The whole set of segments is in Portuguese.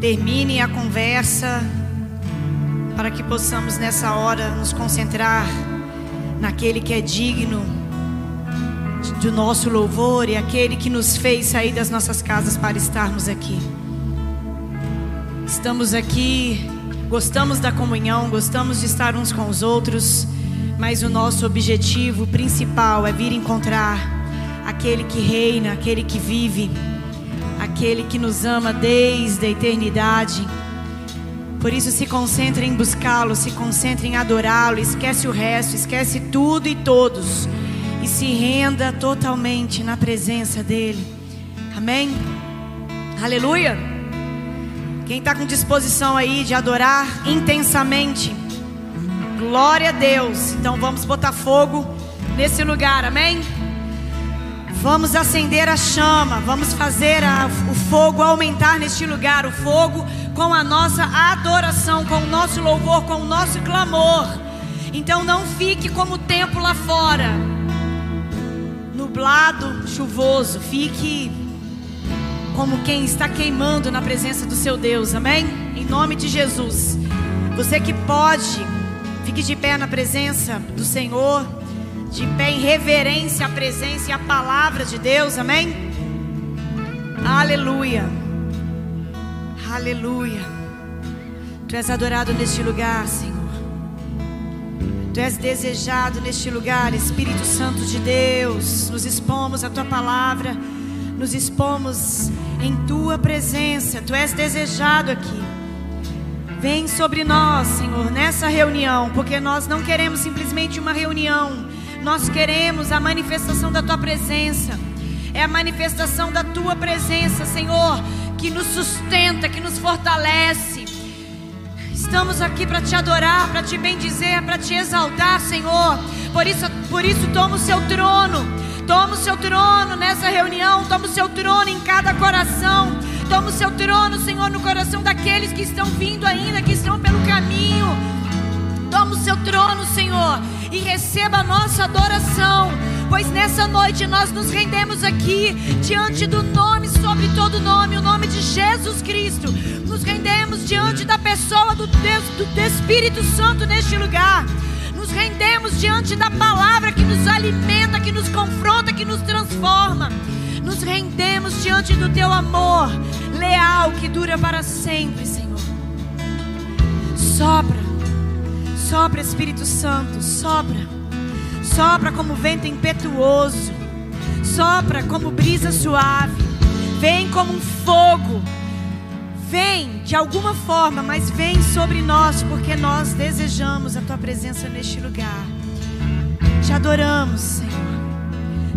termine a conversa, para que possamos nessa hora nos concentrar naquele que é digno do nosso louvor e aquele que nos fez sair das nossas casas para estarmos aqui. Estamos aqui, gostamos da comunhão, gostamos de estar uns com os outros, mas o nosso objetivo principal é vir encontrar aquele que reina, aquele que vive, aquele que nos ama desde a eternidade. Por isso, se concentre em buscá-lo, se concentre em adorá-lo, esquece o resto, esquece tudo e todos e se renda totalmente na presença dEle. Amém? Aleluia. Quem está com disposição aí de adorar intensamente, glória a Deus. Então vamos botar fogo nesse lugar, amém? Vamos acender a chama, vamos fazer a, o fogo aumentar neste lugar, o fogo com a nossa adoração, com o nosso louvor, com o nosso clamor. Então não fique como o tempo lá fora, nublado, chuvoso. Fique como quem está queimando na presença do seu Deus, amém? Em nome de Jesus. Você que pode, fique de pé na presença do Senhor, de pé em reverência à presença e à palavra de Deus, amém? Aleluia, aleluia. Tu és adorado neste lugar, Senhor. Tu és desejado neste lugar, Espírito Santo de Deus. Nos expomos a tua palavra, nos expomos em tua presença. Tu és desejado aqui. Vem sobre nós, Senhor, nessa reunião, porque nós não queremos simplesmente uma reunião, nós queremos a manifestação da tua presença. É a manifestação da tua presença, Senhor, que nos sustenta, que nos fortalece. Estamos aqui para te adorar, para te bendizer, para te exaltar, Senhor. Por isso, por isso toma o seu trono. Toma o seu trono nessa reunião, toma o seu trono em cada coração. Toma o seu trono, Senhor, no coração daqueles que estão vindo ainda, que estão pelo caminho. Toma o seu trono, Senhor, e receba a nossa adoração. Pois nessa noite nós nos rendemos aqui diante do nome sobre todo nome, o nome de Jesus Cristo. Nos rendemos diante da pessoa do Deus, do Espírito Santo neste lugar. Nos rendemos diante da palavra que nos alimenta, que nos confronta, que nos transforma. Nos rendemos diante do teu amor leal que dura para sempre, Senhor. Sopra, sopra, Espírito Santo, sopra. Sopra como vento impetuoso. Sopra como brisa suave. Vem como um fogo. Vem de alguma forma, mas vem sobre nós, porque nós desejamos a tua presença neste lugar. Te adoramos, Senhor.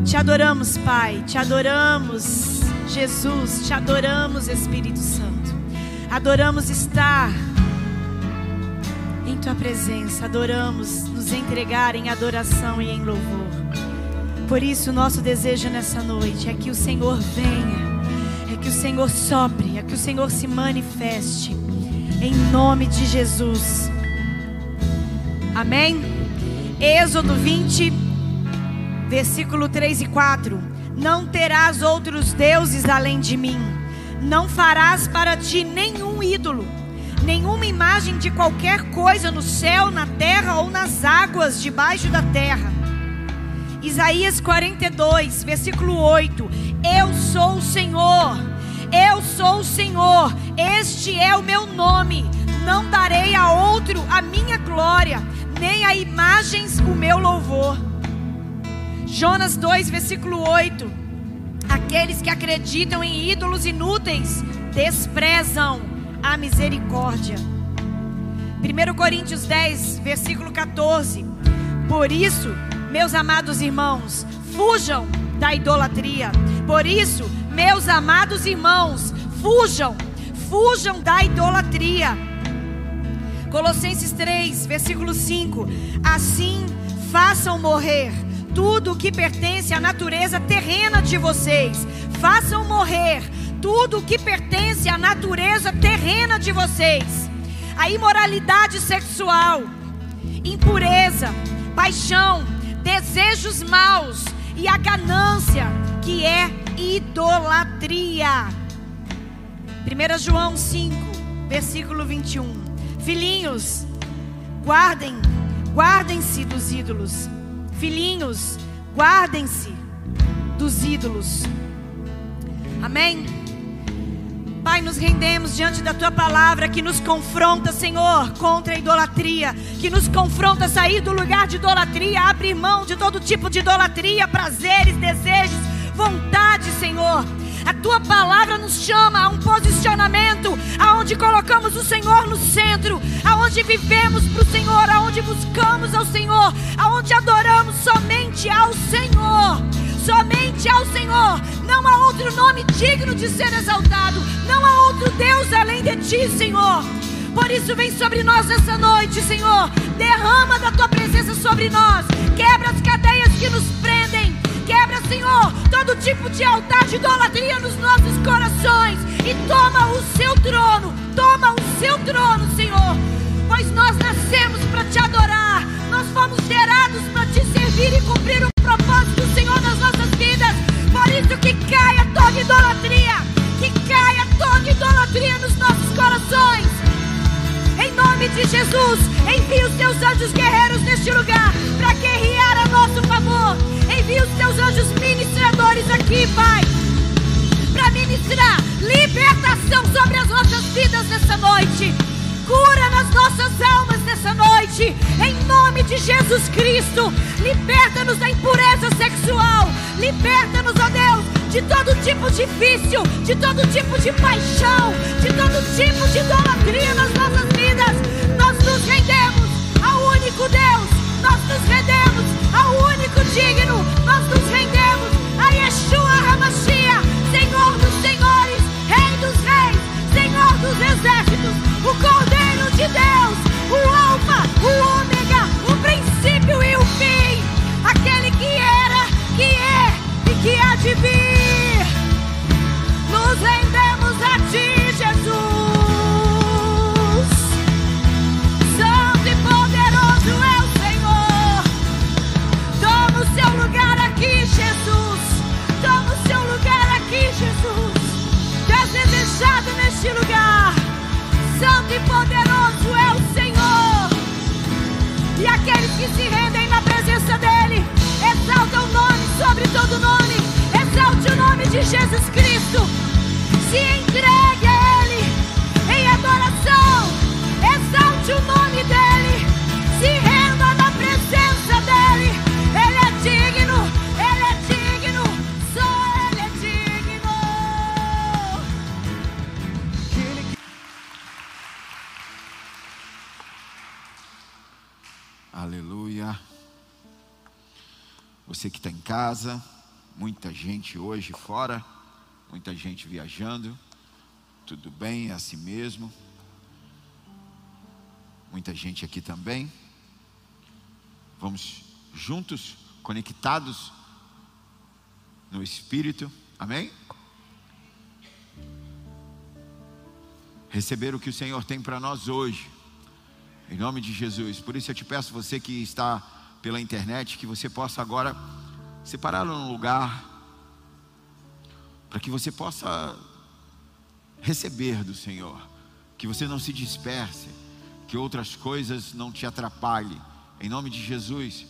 Te adoramos, Pai. Te adoramos, Jesus. Te adoramos, Espírito Santo. Adoramos estar em tua presença. Adoramos nos entregar em adoração e em louvor. Por isso, nosso desejo nessa noite é que o Senhor venha, é que o Senhor sopre, é que o Senhor se manifeste, em nome de Jesus. Amém? Êxodo 20, versículo 3 e 4: Não terás outros deuses além de mim, não farás para ti nenhum ídolo nenhuma imagem de qualquer coisa no céu, na terra ou nas águas debaixo da terra. Isaías 42, versículo 8: Eu sou o Senhor, eu sou o Senhor, este é o meu nome, não darei a outro a minha glória, nem a imagens o meu louvor. Jonas 2, versículo 8: Aqueles que acreditam em ídolos inúteis desprezam a misericórdia. 1 Coríntios 10, versículo 14. Por isso, meus amados irmãos, fujam da idolatria. Por isso, meus amados irmãos, fujam, fujam da idolatria. Colossenses 3, versículo 5. Assim, façam morrer tudo o que pertence à natureza terrena de vocês. Façam morrer tudo o que pertence à natureza terrena de vocês. A imoralidade sexual, impureza, paixão, desejos maus e a ganância, que é idolatria. 1 João 5, versículo 21. Filhinhos, guardem, guardem-se dos ídolos. Filhinhos, guardem-se dos ídolos. Amém? Pai, nos rendemos diante da tua palavra que nos confronta, Senhor, contra a idolatria, que nos confronta a sair do lugar de idolatria, abrir mão de todo tipo de idolatria, prazeres, desejos, vontade, Senhor. A tua palavra nos chama a um posicionamento aonde colocamos o Senhor no centro, aonde vivemos para o Senhor, aonde buscamos ao Senhor, aonde adoramos somente ao Senhor somente ao Senhor. Não há outro nome digno de ser exaltado. Não há outro Deus além de ti, Senhor. Por isso, vem sobre nós nessa noite, Senhor. Derrama da tua presença sobre nós. Quebra as cadeias que nos prendem. Quebra, Senhor, todo tipo de altar de idolatria nos nossos corações. E toma o seu trono. Toma o seu trono, Senhor. Pois nós nascemos para te adorar. Nós fomos gerados para te servir e cumprir o propósito do Senhor nas nossas vidas. Por isso que caia toda idolatria, que caia toda idolatria nos nossos corações. Em nome de Jesus, envie os teus anjos guerreiros neste lugar para guerrear a nosso favor. Envie os teus anjos ministradores aqui, Pai, para ministrar libertação sobre as nossas vidas nessa noite. Cura nas nossas almas nessa noite, em nome de Jesus Cristo. Liberta-nos da impureza sexual. Liberta-nos, ó Deus, de todo tipo de vício, de todo tipo de paixão, de todo tipo de idolatria nas nossas vidas. Nós nos rendemos ao único Deus. Nós nos rendemos ao único digno. De vir. Nos rendemos a Ti, Jesus. Santo e poderoso é o Senhor. Toma o seu lugar aqui, Jesus. Toma o seu lugar aqui, Jesus. Desejado neste lugar. Santo e poderoso é o Senhor. E aqueles que se rendem na presença dEle, exaltam o nome sobre todo nome. De Jesus Cristo. Se entregue a Ele em adoração. Exalte o nome dEle. Se renda na presença dEle. Ele é digno. Ele é digno. Só Ele é digno. Aleluia. Você que está em casa, muita gente hoje fora, muita gente viajando. Tudo bem, é assim mesmo. Muita gente aqui também. Vamos juntos, conectados no Espírito. Amém? Receber o que o Senhor tem para nós hoje. Em nome de Jesus. Por isso eu te peço, você que está pela internet, que você possa agora separá-lo num lugar, para que você possa receber do Senhor, que você não se disperse, que outras coisas não te atrapalhem. Em nome de Jesus.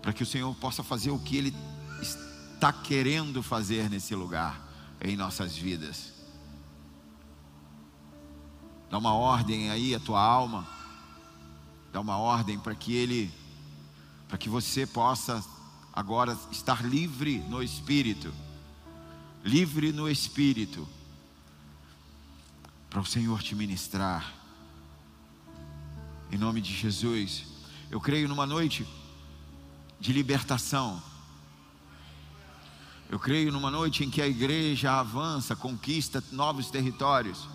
Para que o Senhor possa fazer o que Ele está querendo fazer nesse lugar, em nossas vidas. Dá uma ordem aí à tua alma. Dá uma ordem para que ele para que você possa agora estar livre no espírito. Livre no espírito. Para o Senhor te ministrar. Em nome de Jesus. Eu creio numa noite de libertação. Eu creio numa noite em que a igreja avança, conquista novos territórios.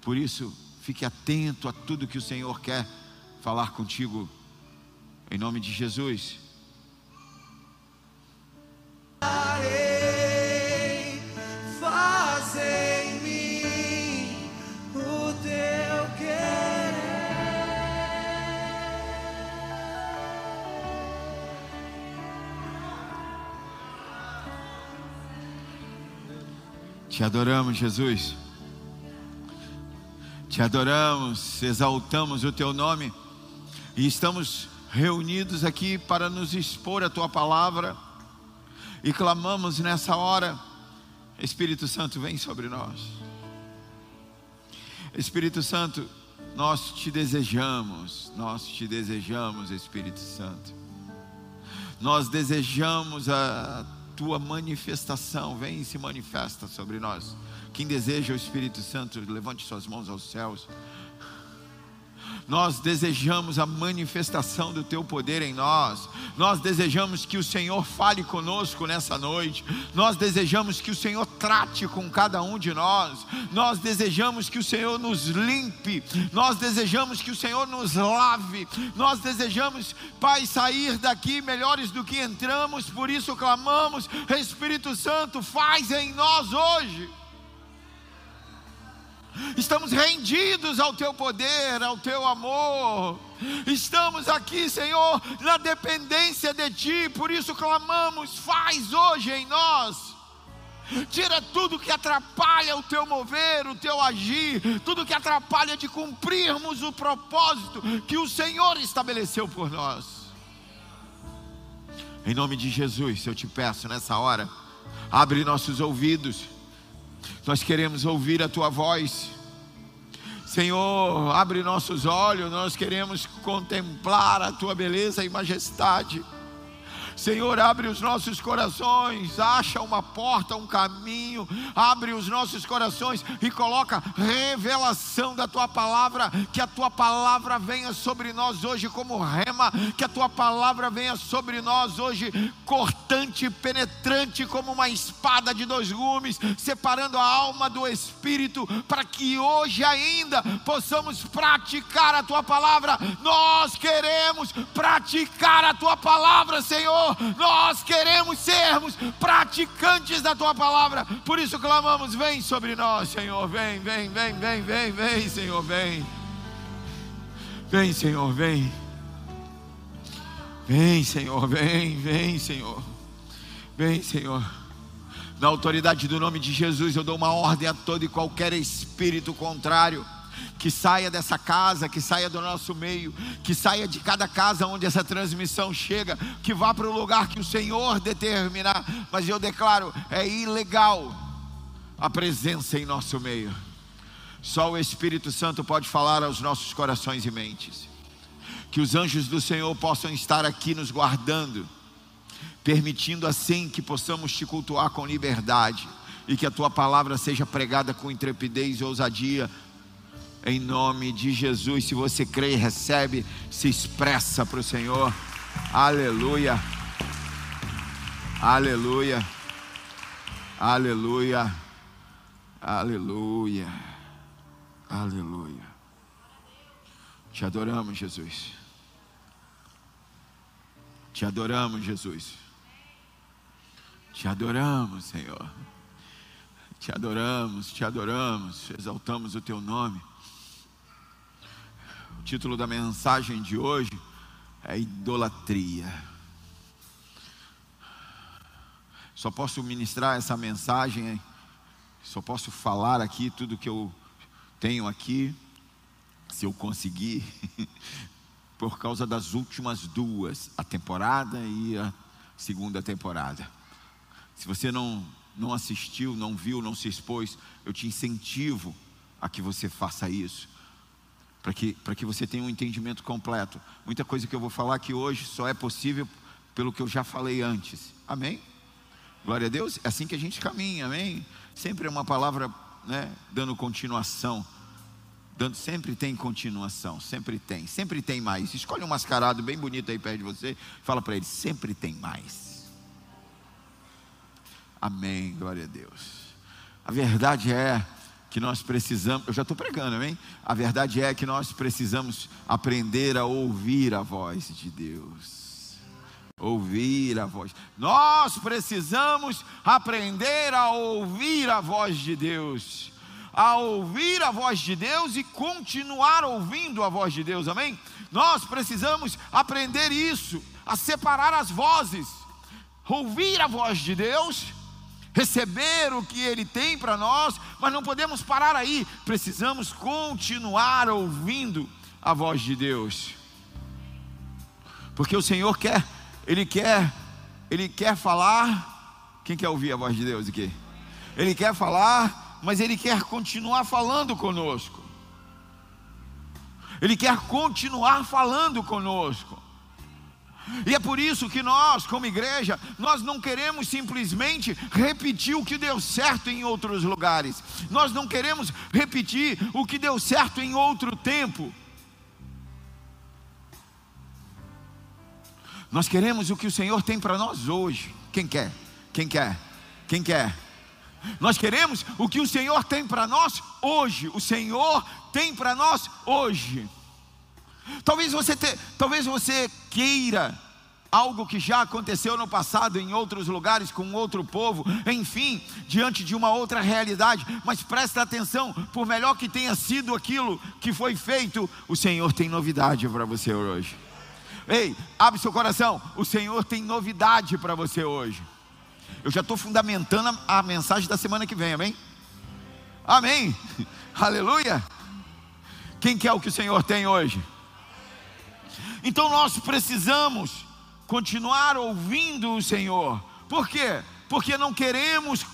Por isso, fique atento a tudo que o Senhor quer falar contigo, em nome de Jesus. Te adoramos, Jesus. Te adoramos, exaltamos o teu nome e estamos reunidos aqui para nos expor a tua palavra e clamamos nessa hora, Espírito Santo, vem sobre nós. Espírito Santo, nós te desejamos, nós te desejamos, Espírito Santo. Nós desejamos a tua manifestação, vem e se manifesta sobre nós. Quem deseja o Espírito Santo, levante suas mãos aos céus. Nós desejamos a manifestação do teu poder em nós. Nós desejamos que o Senhor fale conosco nessa noite. Nós desejamos que o Senhor trate com cada um de nós. Nós desejamos que o Senhor nos limpe. Nós desejamos que o Senhor nos lave. Nós desejamos, Pai, sair daqui melhores do que entramos. Por isso clamamos, Espírito Santo, faz em nós hoje. Estamos rendidos ao teu poder, ao teu amor. Estamos aqui, Senhor, na dependência de ti, por isso clamamos: faz hoje em nós. Tira tudo que atrapalha o teu mover, o teu agir, tudo que atrapalha de cumprirmos o propósito que o Senhor estabeleceu por nós. Em nome de Jesus, eu te peço nessa hora, abre nossos ouvidos nós queremos ouvir a tua voz. Senhor, abre nossos olhos, nós queremos contemplar a tua beleza e majestade. Senhor, abre os nossos corações, acha uma porta, um caminho, abre os nossos corações e coloca revelação da tua palavra, que a tua palavra venha sobre nós hoje como rema, que a tua palavra venha sobre nós hoje cortante penetrante como uma espada de dois gumes, separando a alma do espírito, para que hoje ainda possamos praticar a tua palavra. Nós queremos praticar a tua palavra, Senhor nós queremos sermos praticantes da tua palavra. Por isso clamamos: vem sobre nós, Senhor. Vem, vem, vem, vem, vem, vem, Senhor, vem. Vem, Senhor, vem. Vem, Senhor, vem, vem, Senhor. Vem, Senhor. Na autoridade do nome de Jesus, eu dou uma ordem a todo e qualquer espírito contrário que saia dessa casa, que saia do nosso meio, que saia de cada casa onde essa transmissão chega, que vá para o lugar que o Senhor determinar. Mas eu declaro: é ilegal a presença em nosso meio. Só o Espírito Santo pode falar aos nossos corações e mentes. Que os anjos do Senhor possam estar aqui nos guardando, permitindo assim que possamos te cultuar com liberdade e que a tua palavra seja pregada com intrepidez e ousadia em nome de Jesus. Se você crê e recebe, se expressa para o Senhor. Aleluia. Aleluia. Aleluia. Aleluia. Aleluia. Te adoramos, Jesus. Te adoramos, Jesus. Te adoramos, Senhor. Te adoramos, te adoramos, exaltamos o teu nome. Título da mensagem de hoje é Idolatria. Só posso ministrar essa mensagem, só posso falar aqui tudo que eu tenho aqui, se eu conseguir, por causa das últimas duas, a temporada e a segunda temporada. Se você não, não assistiu, não viu, não se expôs, eu te incentivo a que você faça isso para que, para que você tenha um entendimento completo. Muita coisa que eu vou falar aqui hoje só é possível pelo que eu já falei antes. Amém? Glória a Deus. É assim que a gente caminha, amém? Sempre é uma palavra né, dando continuação. Dando, sempre tem continuação, sempre tem, sempre tem mais. Escolhe um mascarado bem bonito aí perto de você, fala para ele, sempre tem mais. Amém, glória a Deus. A verdade é que nós precisamos, eu já estou pregando, amém? A verdade é que nós precisamos aprender a ouvir a voz de Deus. Ouvir a voz. Nós precisamos aprender a ouvir a voz de Deus. A ouvir a voz de Deus e continuar ouvindo a voz de Deus, amém? Nós precisamos aprender isso, a separar as vozes. Ouvir a voz de Deus receber o que Ele tem para nós, mas não podemos parar aí, precisamos continuar ouvindo a voz de Deus, porque o Senhor quer, Ele quer, Ele quer falar. Quem quer ouvir a voz de Deus aqui? Ele quer falar, mas Ele quer continuar falando conosco. Ele quer continuar falando conosco. E é por isso que nós, como igreja, nós não queremos simplesmente repetir o que deu certo em outros lugares. Nós não queremos repetir o que deu certo em outro tempo. Nós queremos o que o Senhor tem para nós hoje. Quem quer? Quem quer? Quem quer? Nós queremos o que o Senhor tem para nós hoje. O Senhor tem para nós hoje. Talvez você, te, talvez você queira algo que já aconteceu no passado em outros lugares com outro povo, enfim, diante de uma outra realidade, mas presta atenção, por melhor que tenha sido aquilo que foi feito, o Senhor tem novidade para você hoje. Ei, abre seu coração, o Senhor tem novidade para você hoje. Eu já estou fundamentando a, mensagem da semana que vem, amém? Amém. Aleluia. Quem quer o que o Senhor tem hoje? Então nós precisamos continuar ouvindo o Senhor. Por quê? Porque não queremos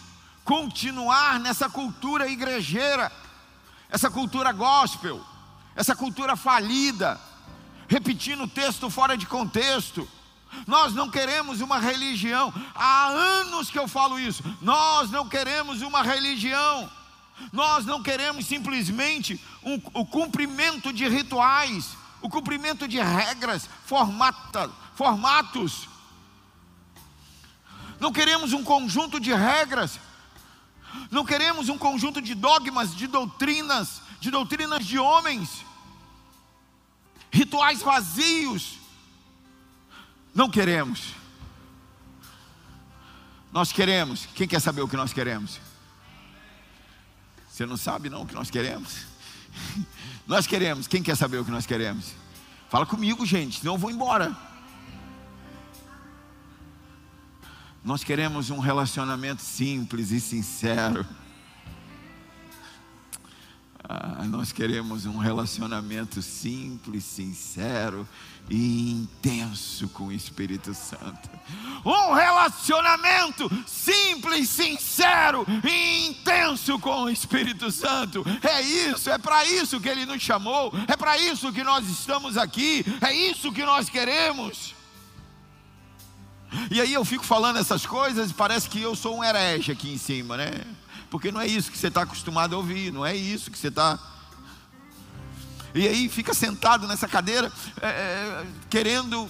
continuar nessa cultura igrejeira, essa cultura gospel, essa cultura falida, repetindo o texto fora de contexto. Nós não queremos uma religião, há anos que eu falo isso. Nós não queremos uma religião, nós não queremos simplesmente um, o cumprimento de rituais, o cumprimento de regras, formata, formatos. Não queremos um conjunto de regras, não queremos um conjunto de dogmas, de doutrinas, de doutrinas de homens, rituais vazios. Não queremos. Nós queremos. Quem quer saber o que nós queremos? Você não sabe não o que nós queremos? Nós queremos. Quem quer saber o que nós queremos? Fala comigo, gente, senão eu vou embora. Nós queremos um relacionamento simples e sincero. Ah, nós queremos um relacionamento simples, sincero intenso com o Espírito Santo. Um relacionamento simples, sincero e intenso com o Espírito Santo. É isso, é para isso que ele nos chamou, é para isso que nós estamos aqui, é isso que nós queremos. E aí eu fico falando essas coisas e parece que eu sou um herege aqui em cima, né? porque não é isso que você está acostumado a ouvir, não é isso que você está. E aí fica sentado nessa cadeira, é, é, querendo,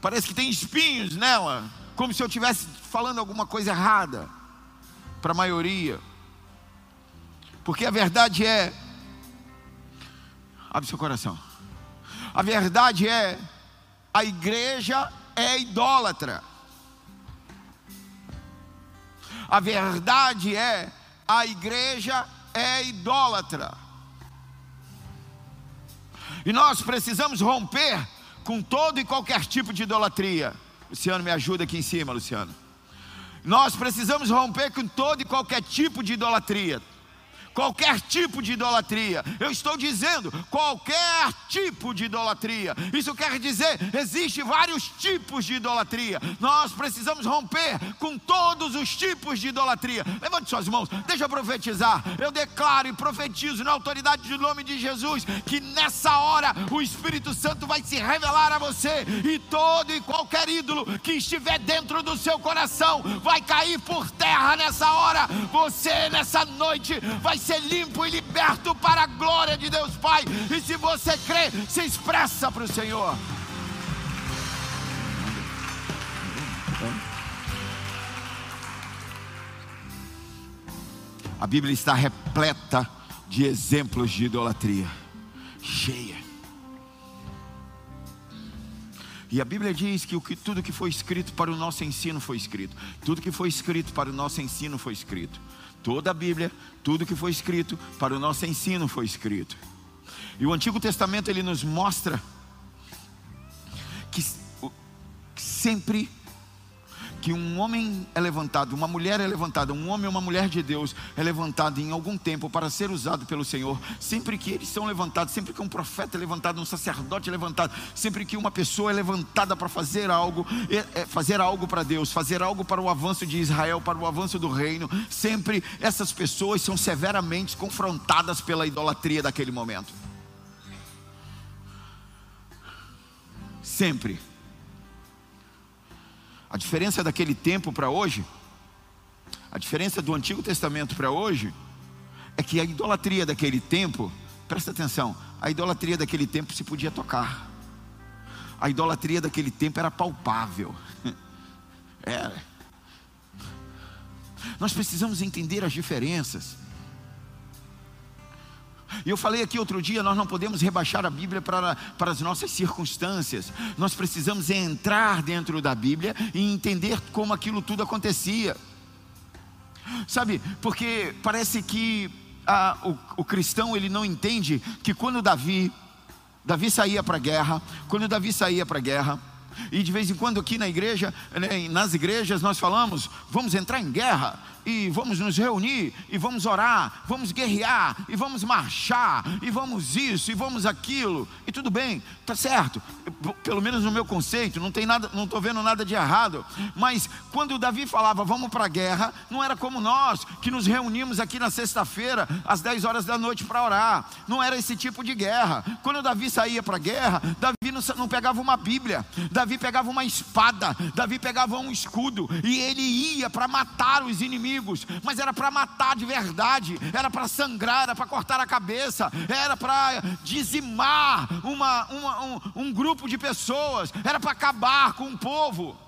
parece que tem espinhos nela, como se eu estivesse falando alguma coisa errada para a maioria. Porque a verdade é, abre seu coração, a verdade é, a igreja é idólatra. A verdade é, a igreja é idólatra. E nós precisamos romper com todo e qualquer tipo de idolatria. Luciano, me ajuda aqui em cima, Luciano. Nós precisamos romper com todo e qualquer tipo de idolatria qualquer tipo de idolatria. Eu estou dizendo qualquer tipo de idolatria. Isso quer dizer, existe vários tipos de idolatria. Nós precisamos romper com todos os tipos de idolatria. Levante suas mãos, deixa eu profetizar. Eu declaro e profetizo na autoridade do nome de Jesus que nessa hora o Espírito Santo vai se revelar a você e todo e qualquer ídolo que estiver dentro do seu coração vai cair por terra nessa hora. Você nessa noite vai ser limpo e liberto para a glória de Deus Pai. E se você crê, se expressa para o Senhor. A Bíblia está repleta de exemplos de idolatria, cheia. E a Bíblia diz que, o que tudo que foi escrito para o nosso ensino foi escrito. Tudo que foi escrito para o nosso ensino foi escrito. Toda a Bíblia, tudo que foi escrito para o nosso ensino foi escrito. E o Antigo Testamento ele nos mostra que, sempre que um homem é levantado, uma mulher é levantada, um homem ou uma mulher de Deus é levantado em algum tempo para ser usado pelo Senhor, sempre que eles são levantados, sempre que um profeta é levantado, um sacerdote é levantado, sempre que uma pessoa é levantada para fazer algo, é, é fazer algo para Deus, fazer algo para o avanço de Israel, para o avanço do reino, sempre essas pessoas são severamente confrontadas pela idolatria daquele momento. Sempre. A diferença daquele tempo para hoje, a diferença do Antigo Testamento para hoje, é que a idolatria daquele tempo, presta atenção, a idolatria daquele tempo se podia tocar. A idolatria daquele tempo era palpável. Era. Nós precisamos entender as diferenças. E eu falei aqui outro dia, nós não podemos rebaixar a Bíblia para, para as nossas circunstâncias. Nós precisamos entrar dentro da Bíblia e entender como aquilo tudo acontecia. Sabe, porque parece que o, o cristão ele não entende que quando Davi, Davi saía para a guerra, quando Davi saía para a guerra, e de vez em quando aqui na igreja, né, nas igrejas nós falamos, vamos entrar em guerra e vamos nos reunir, e vvamos orar, vamos guerrear, e vamos marchar, e vamos isso, e vamos aquilo, e tudo bem, tá certo, pelo menos no meu conceito, não tem nada, não estou vendo nada de errado, mas quando Davi falava vamos para a guerra, não era como nós, que nos reunimos aqui na sexta-feira, às 10 horas da noite para orar, não era esse tipo de guerra, quando Davi saía para a guerra, Davi não, não pegava uma Bíblia, Davi pegava uma espada, Davi pegava um escudo, e ele ia para matar os inimigos, mas era para matar de verdade, era para sangrar, era para cortar a cabeça, era para dizimar uma, uma, um, um grupo de pessoas, era para acabar com um povo.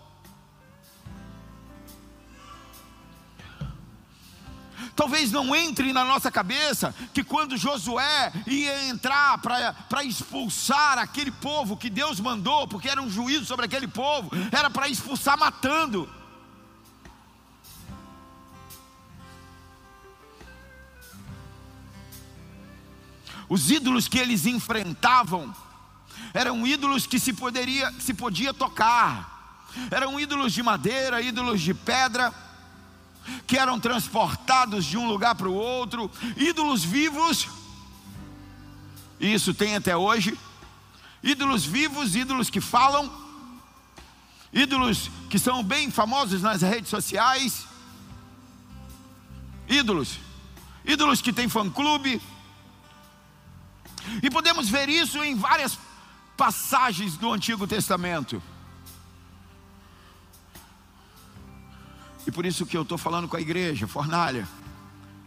Talvez não entre na nossa cabeça que quando Josué ia entrar para expulsar aquele povo que Deus mandou, porque era um juízo sobre aquele povo, era para expulsar matando. Os ídolos que eles enfrentavam eram ídolos que se poderia, se podia tocar. Eram ídolos de madeira, ídolos de pedra, que eram transportados de um lugar para o outro, ídolos vivos. Isso tem até hoje. Ídolos vivos, ídolos que falam, ídolos que são bem famosos nas redes sociais. Ídolos, ídolos que têm fã-clube, e podemos ver isso em várias passagens do Antigo Testamento. E por isso que eu estou falando com a igreja, Fornalha,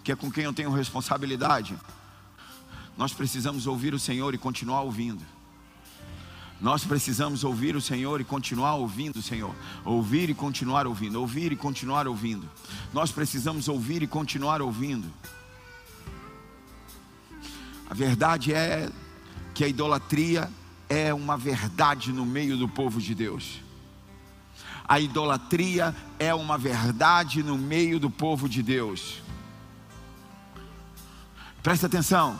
que é com quem eu tenho responsabilidade. Nós precisamos ouvir o Senhor e continuar ouvindo. Nós precisamos ouvir o Senhor e continuar ouvindo o Senhor. Ouvir e continuar ouvindo. Ouvir e continuar ouvindo. Nós precisamos ouvir e continuar ouvindo. A verdade é que a idolatria é uma verdade no meio do povo de Deus. A idolatria é uma verdade no meio do povo de Deus. Presta atenção.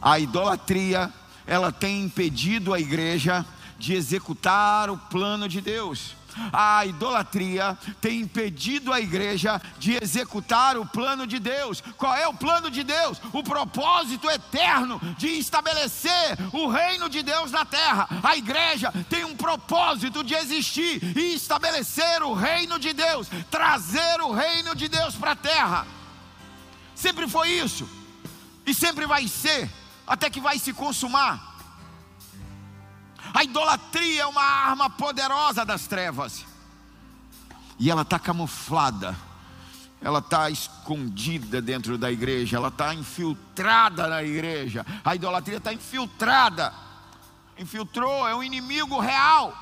A idolatria, ela tem impedido a igreja de executar o plano de Deus a idolatria tem impedido a igreja de executar o plano de Deus. Qual é o plano de Deus? O propósito eterno de estabelecer o reino de Deus na terra. A igreja tem um propósito de existir e estabelecer o reino de Deus, trazer o reino de Deus para a terra. Sempre foi isso, e sempre vai ser, até que vai se consumar. A idolatria é uma arma poderosa das trevas. E ela está camuflada, ela está escondida dentro da igreja, ela está infiltrada na igreja. A idolatria está infiltrada, infiltrou, é um inimigo real.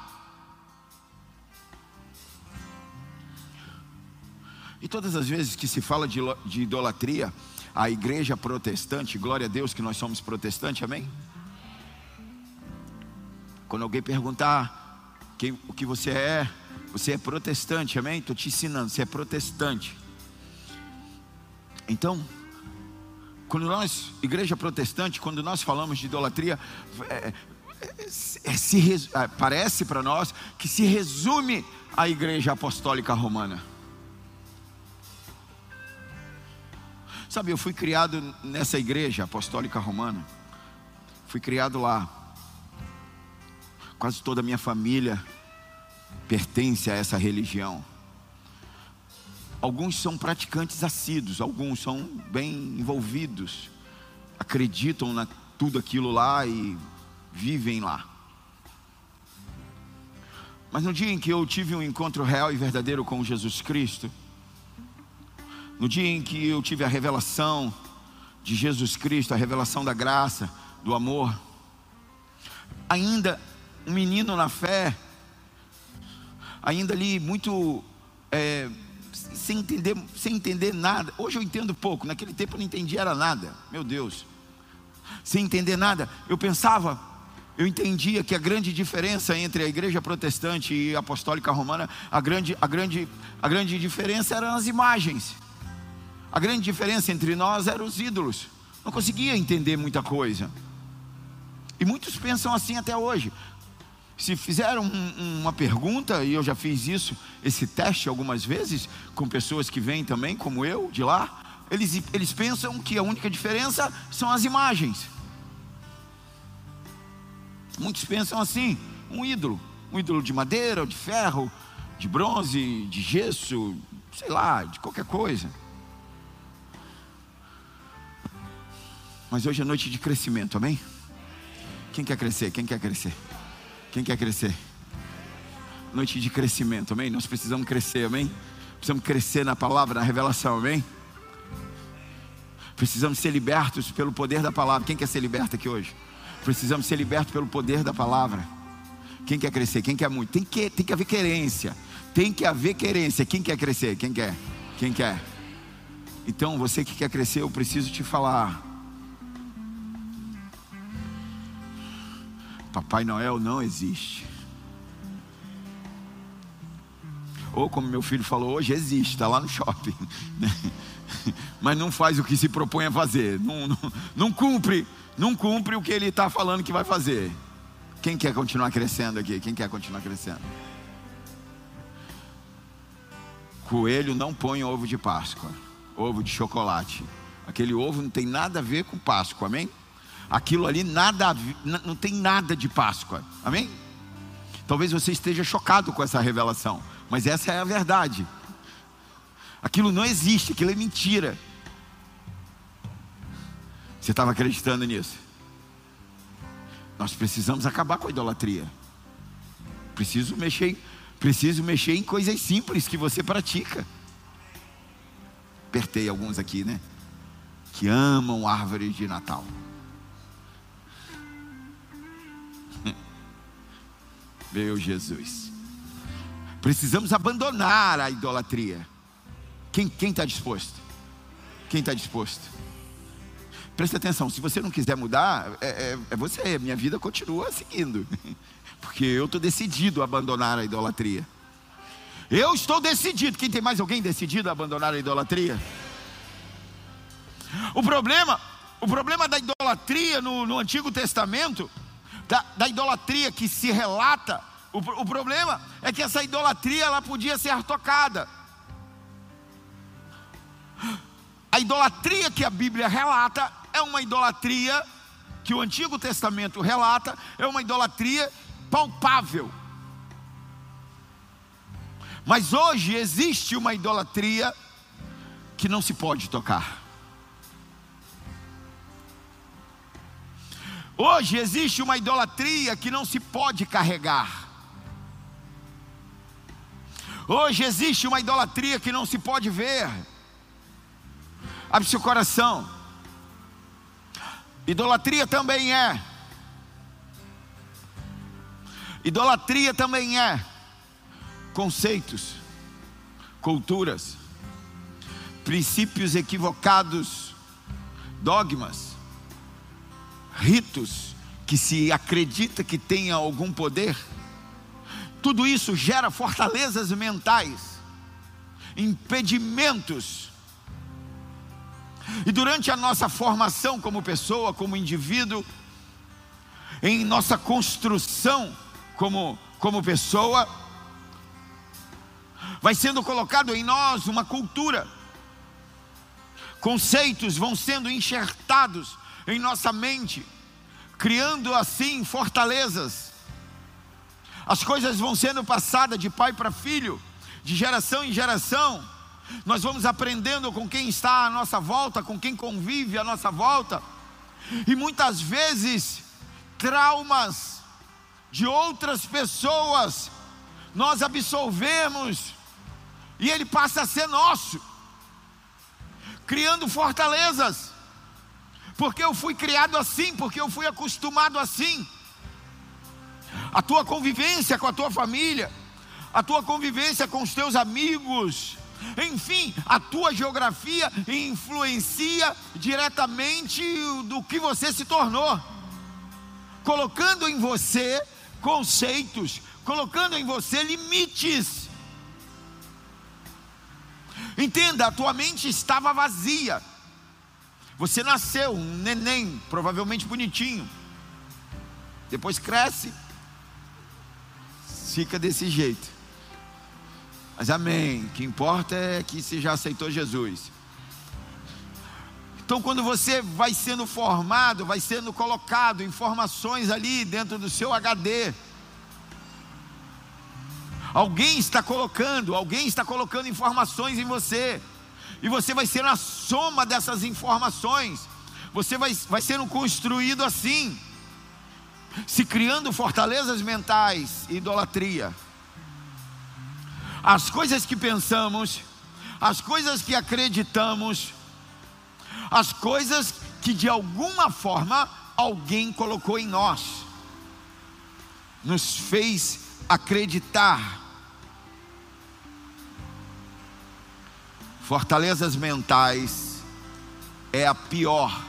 E todas as vezes que se fala de, idolatria, a igreja protestante, glória a Deus que nós somos protestantes, amém? Quando alguém perguntar quem, o que você é, você é protestante, amém? Estou te ensinando, você é protestante. Então, quando nós, igreja protestante, quando nós falamos de idolatria, é, é, se, é, parece para nós que se resume à Igreja Apostólica Romana. Sabe, eu fui criado nessa igreja apostólica romana. Fui criado lá. Quase toda a minha família pertence a essa religião. Alguns são praticantes assíduos, alguns são bem envolvidos, acreditam na tudo aquilo lá e vivem lá. Mas no dia em que eu tive um encontro real e verdadeiro com Jesus Cristo, no dia em que eu tive a revelação de Jesus Cristo, a revelação da graça, do amor, ainda um menino na fé, ainda ali muito é, sem entender, sem entender nada. Hoje eu entendo pouco, naquele tempo eu não entendia era nada. Meu Deus. Sem entender nada, eu pensava, eu entendia que a grande diferença entre a igreja protestante e a apostólica romana, a grande, a grande, a grande diferença eram as imagens. A grande diferença entre nós eram os ídolos. Não conseguia entender muita coisa. E muitos pensam assim até hoje. Se fizeram um, uma pergunta, e eu já fiz isso, esse teste algumas vezes, com pessoas que vêm também, como eu, de lá, eles, eles pensam que a única diferença são as imagens. Muitos pensam assim: um ídolo, um ídolo de madeira, de ferro, de bronze, de gesso, sei lá, de qualquer coisa. Mas hoje é noite de crescimento, amém? Quem quer crescer? Quem quer crescer? Quem quer crescer? Noite de crescimento, amém? Nós precisamos crescer, amém? Precisamos crescer na palavra, na revelação, amém? Precisamos ser libertos pelo poder da palavra. Quem quer ser liberto aqui hoje? Precisamos ser libertos pelo poder da palavra. Quem quer crescer? Quem quer muito? Tem que, tem que haver querência. Tem que haver querência. Quem quer crescer? Quem quer? Quem quer? Então, você que quer crescer, eu preciso te falar. Papai Noel não existe. Ou como meu filho falou hoje, existe, está lá no shopping. Né? Mas não faz o que se propõe a fazer. Não, não, não cumpre, não cumpre o que ele está falando que vai fazer. Quem quer continuar crescendo aqui? Quem quer continuar crescendo? Coelho não põe ovo de Páscoa, ovo de chocolate. Aquele ovo não tem nada a ver com Páscoa, amém? Aquilo ali nada, não tem nada de Páscoa. Amém? Talvez você esteja chocado com essa revelação, mas essa é a verdade. Aquilo não existe, aquilo é mentira. Você estava acreditando nisso? Nós precisamos acabar com a idolatria. Preciso mexer, preciso mexer em coisas simples que você pratica. Apertei alguns aqui, né? Que amam árvores de Natal. Meu Jesus. Precisamos abandonar a idolatria. Quem está disposto? Quem está disposto? Preste atenção, se você não quiser mudar, é, é, é você, minha vida continua seguindo. Porque eu estou decidido a abandonar a idolatria. Eu estou decidido. Quem tem mais alguém decidido a abandonar a idolatria? O problema, o problema da idolatria no, no Antigo Testamento da, da idolatria que se relata, o, o problema é que essa idolatria ela podia ser tocada. A idolatria que a Bíblia relata é uma idolatria que o Antigo Testamento relata, é uma idolatria palpável. Mas hoje existe uma idolatria que não se pode tocar. Hoje existe uma idolatria que não se pode carregar. Hoje existe uma idolatria que não se pode ver. Abre seu coração. Idolatria também é. Idolatria também é conceitos, culturas, princípios equivocados, dogmas ritos que se acredita que tenha algum poder, tudo isso gera fortalezas mentais, impedimentos. E durante a nossa formação como pessoa, como indivíduo, em nossa construção como, como pessoa, vai sendo colocado em nós uma cultura, conceitos vão sendo enxertados em nossa mente, criando assim fortalezas. As coisas vão sendo passadas de pai para filho, de geração em geração. Nós vamos aprendendo com quem está à nossa volta, com quem convive à nossa volta. E muitas vezes, traumas de outras pessoas, nós absolvemos, e ele passa a ser nosso, criando fortalezas porque eu fui criado assim, porque eu fui acostumado assim. A tua convivência com a tua família, a tua convivência com os teus amigos, enfim, a tua geografia influencia diretamente do que você se tornou, colocando em você conceitos, colocando em você limites. Entenda, a tua mente estava vazia. Você nasceu um neném, provavelmente bonitinho. Depois cresce, fica desse jeito. Mas amém. O que importa é que você já aceitou Jesus. Então, quando você vai sendo formado, vai sendo colocado informações ali dentro do seu HD. Alguém está colocando, alguém está colocando informações em você e você vai ser a soma dessas informações. Você vai, vai sendo construído assim, se criando fortalezas mentais, idolatria. As coisas que pensamos, as coisas que acreditamos, as coisas que de alguma forma alguém colocou em nós, nos fez acreditar Fortalezas mentais é a pior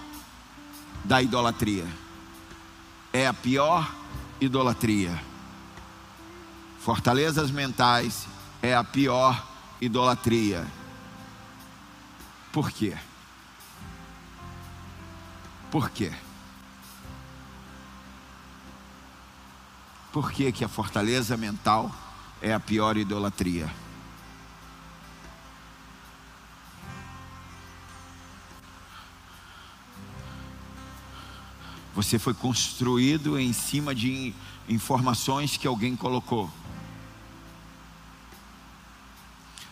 da idolatria. É a pior idolatria. Fortalezas mentais é a pior idolatria. Por quê? Por quê? Por que, que a fortaleza mental é a pior idolatria? Você foi construído em cima de informações que alguém colocou,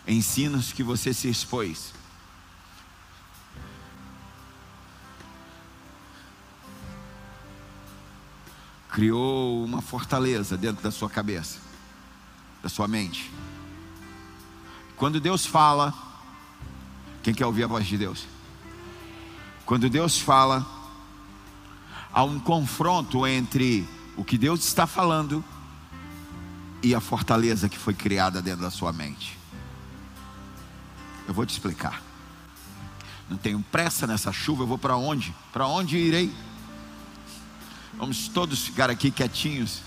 ensinos que você se expôs. Criou uma fortaleza dentro da sua cabeça, da sua mente. Quando Deus fala, quem quer ouvir a voz de Deus? Quando Deus fala, há um confronto entre o que Deus está falando e a fortaleza que foi criada dentro da sua mente. Eu vou te explicar. Não tenho pressa nessa chuva, eu vou para onde? Para onde irei? Vamos todos ficar aqui quietinhos.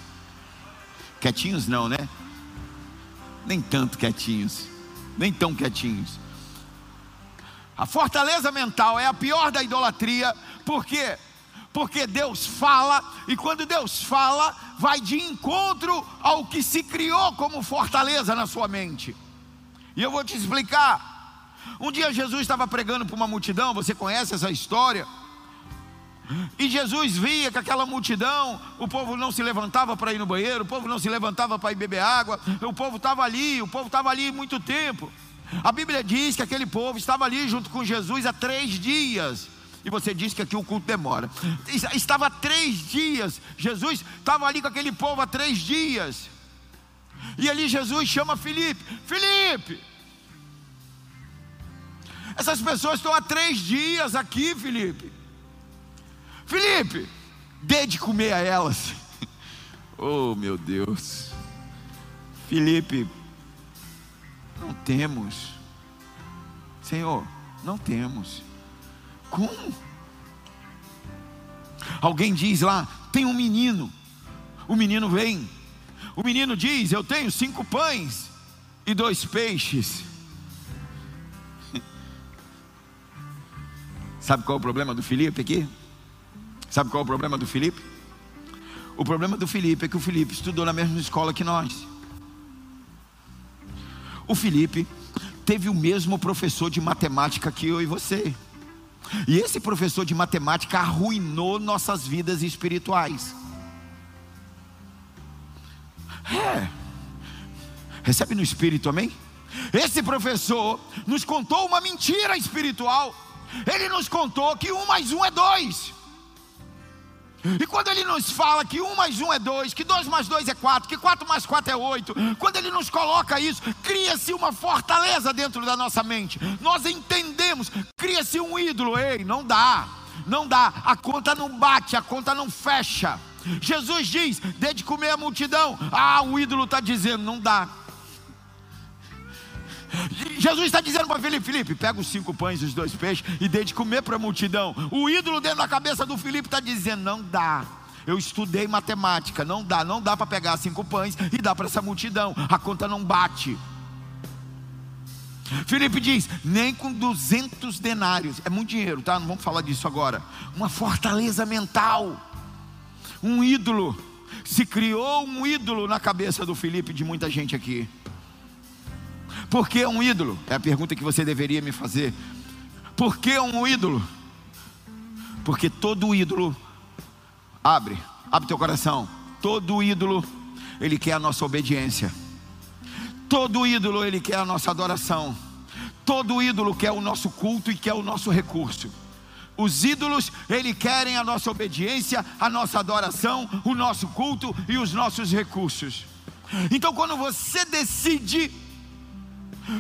Quietinhos não, né? Nem tanto quietinhos. Nem tão quietinhos. A fortaleza mental é a pior da idolatria, porque porque Deus fala, e quando Deus fala, vai de encontro ao que se criou como fortaleza na sua mente. E eu vou te explicar. Um dia Jesus estava pregando para uma multidão, você conhece essa história? E Jesus via que aquela multidão, o povo não se levantava para ir no banheiro, o povo não se levantava para ir beber água, o povo estava ali, o povo estava ali muito tempo. A Bíblia diz que aquele povo estava ali junto com Jesus há três dias. E você diz que aqui o culto demora. Estava três dias. Jesus estava ali com aquele povo há três dias. E ali Jesus chama Felipe: Felipe, essas pessoas estão há três dias aqui, Felipe. Felipe, dê de comer a elas. Oh, meu Deus. Felipe, não temos. Senhor, não temos. Como? Alguém diz lá: tem um menino. O menino vem. O menino diz: Eu tenho cinco pães e dois peixes. Sabe qual é o problema do Felipe aqui? Sabe qual é o problema do Felipe? O problema do Felipe é que o Felipe estudou na mesma escola que nós. O Felipe teve o mesmo professor de matemática que eu e você. E esse professor de matemática arruinou nossas vidas espirituais. É. Recebe no espírito, amém? Esse professor nos contou uma mentira espiritual. Ele nos contou que um mais um é dois. E quando ele nos fala que um mais um é dois, que dois mais dois é quatro, que quatro mais quatro é oito, quando ele nos coloca isso, cria-se uma fortaleza dentro da nossa mente. Nós entendemos, cria-se um ídolo. Ei, não dá, não dá, a conta não bate, a conta não fecha. Jesus diz: dê de comer a multidão. Ah, o ídolo está dizendo, não dá. Jesus está dizendo para Felipe: Felipe, pega os cinco pães e os dois peixes e dê de comer para a multidão. O ídolo dentro da cabeça do Felipe está dizendo: não dá. Eu estudei matemática, não dá, não dá para pegar cinco pães e dar para essa multidão. A conta não bate. Felipe diz: nem com 200 denários, é muito dinheiro, tá? Não vamos falar disso agora. Uma fortaleza mental, um ídolo. Se criou um ídolo na cabeça do Felipe de muita gente aqui. Por que um ídolo? É a pergunta que você deveria me fazer. Por que um ídolo? Porque todo ídolo abre, abre teu coração. Todo ídolo ele quer a nossa obediência. Todo ídolo ele quer a nossa adoração. Todo ídolo quer o nosso culto e quer o nosso recurso. Os ídolos, ele querem a nossa obediência, a nossa adoração, o nosso culto e os nossos recursos. Então, quando você decide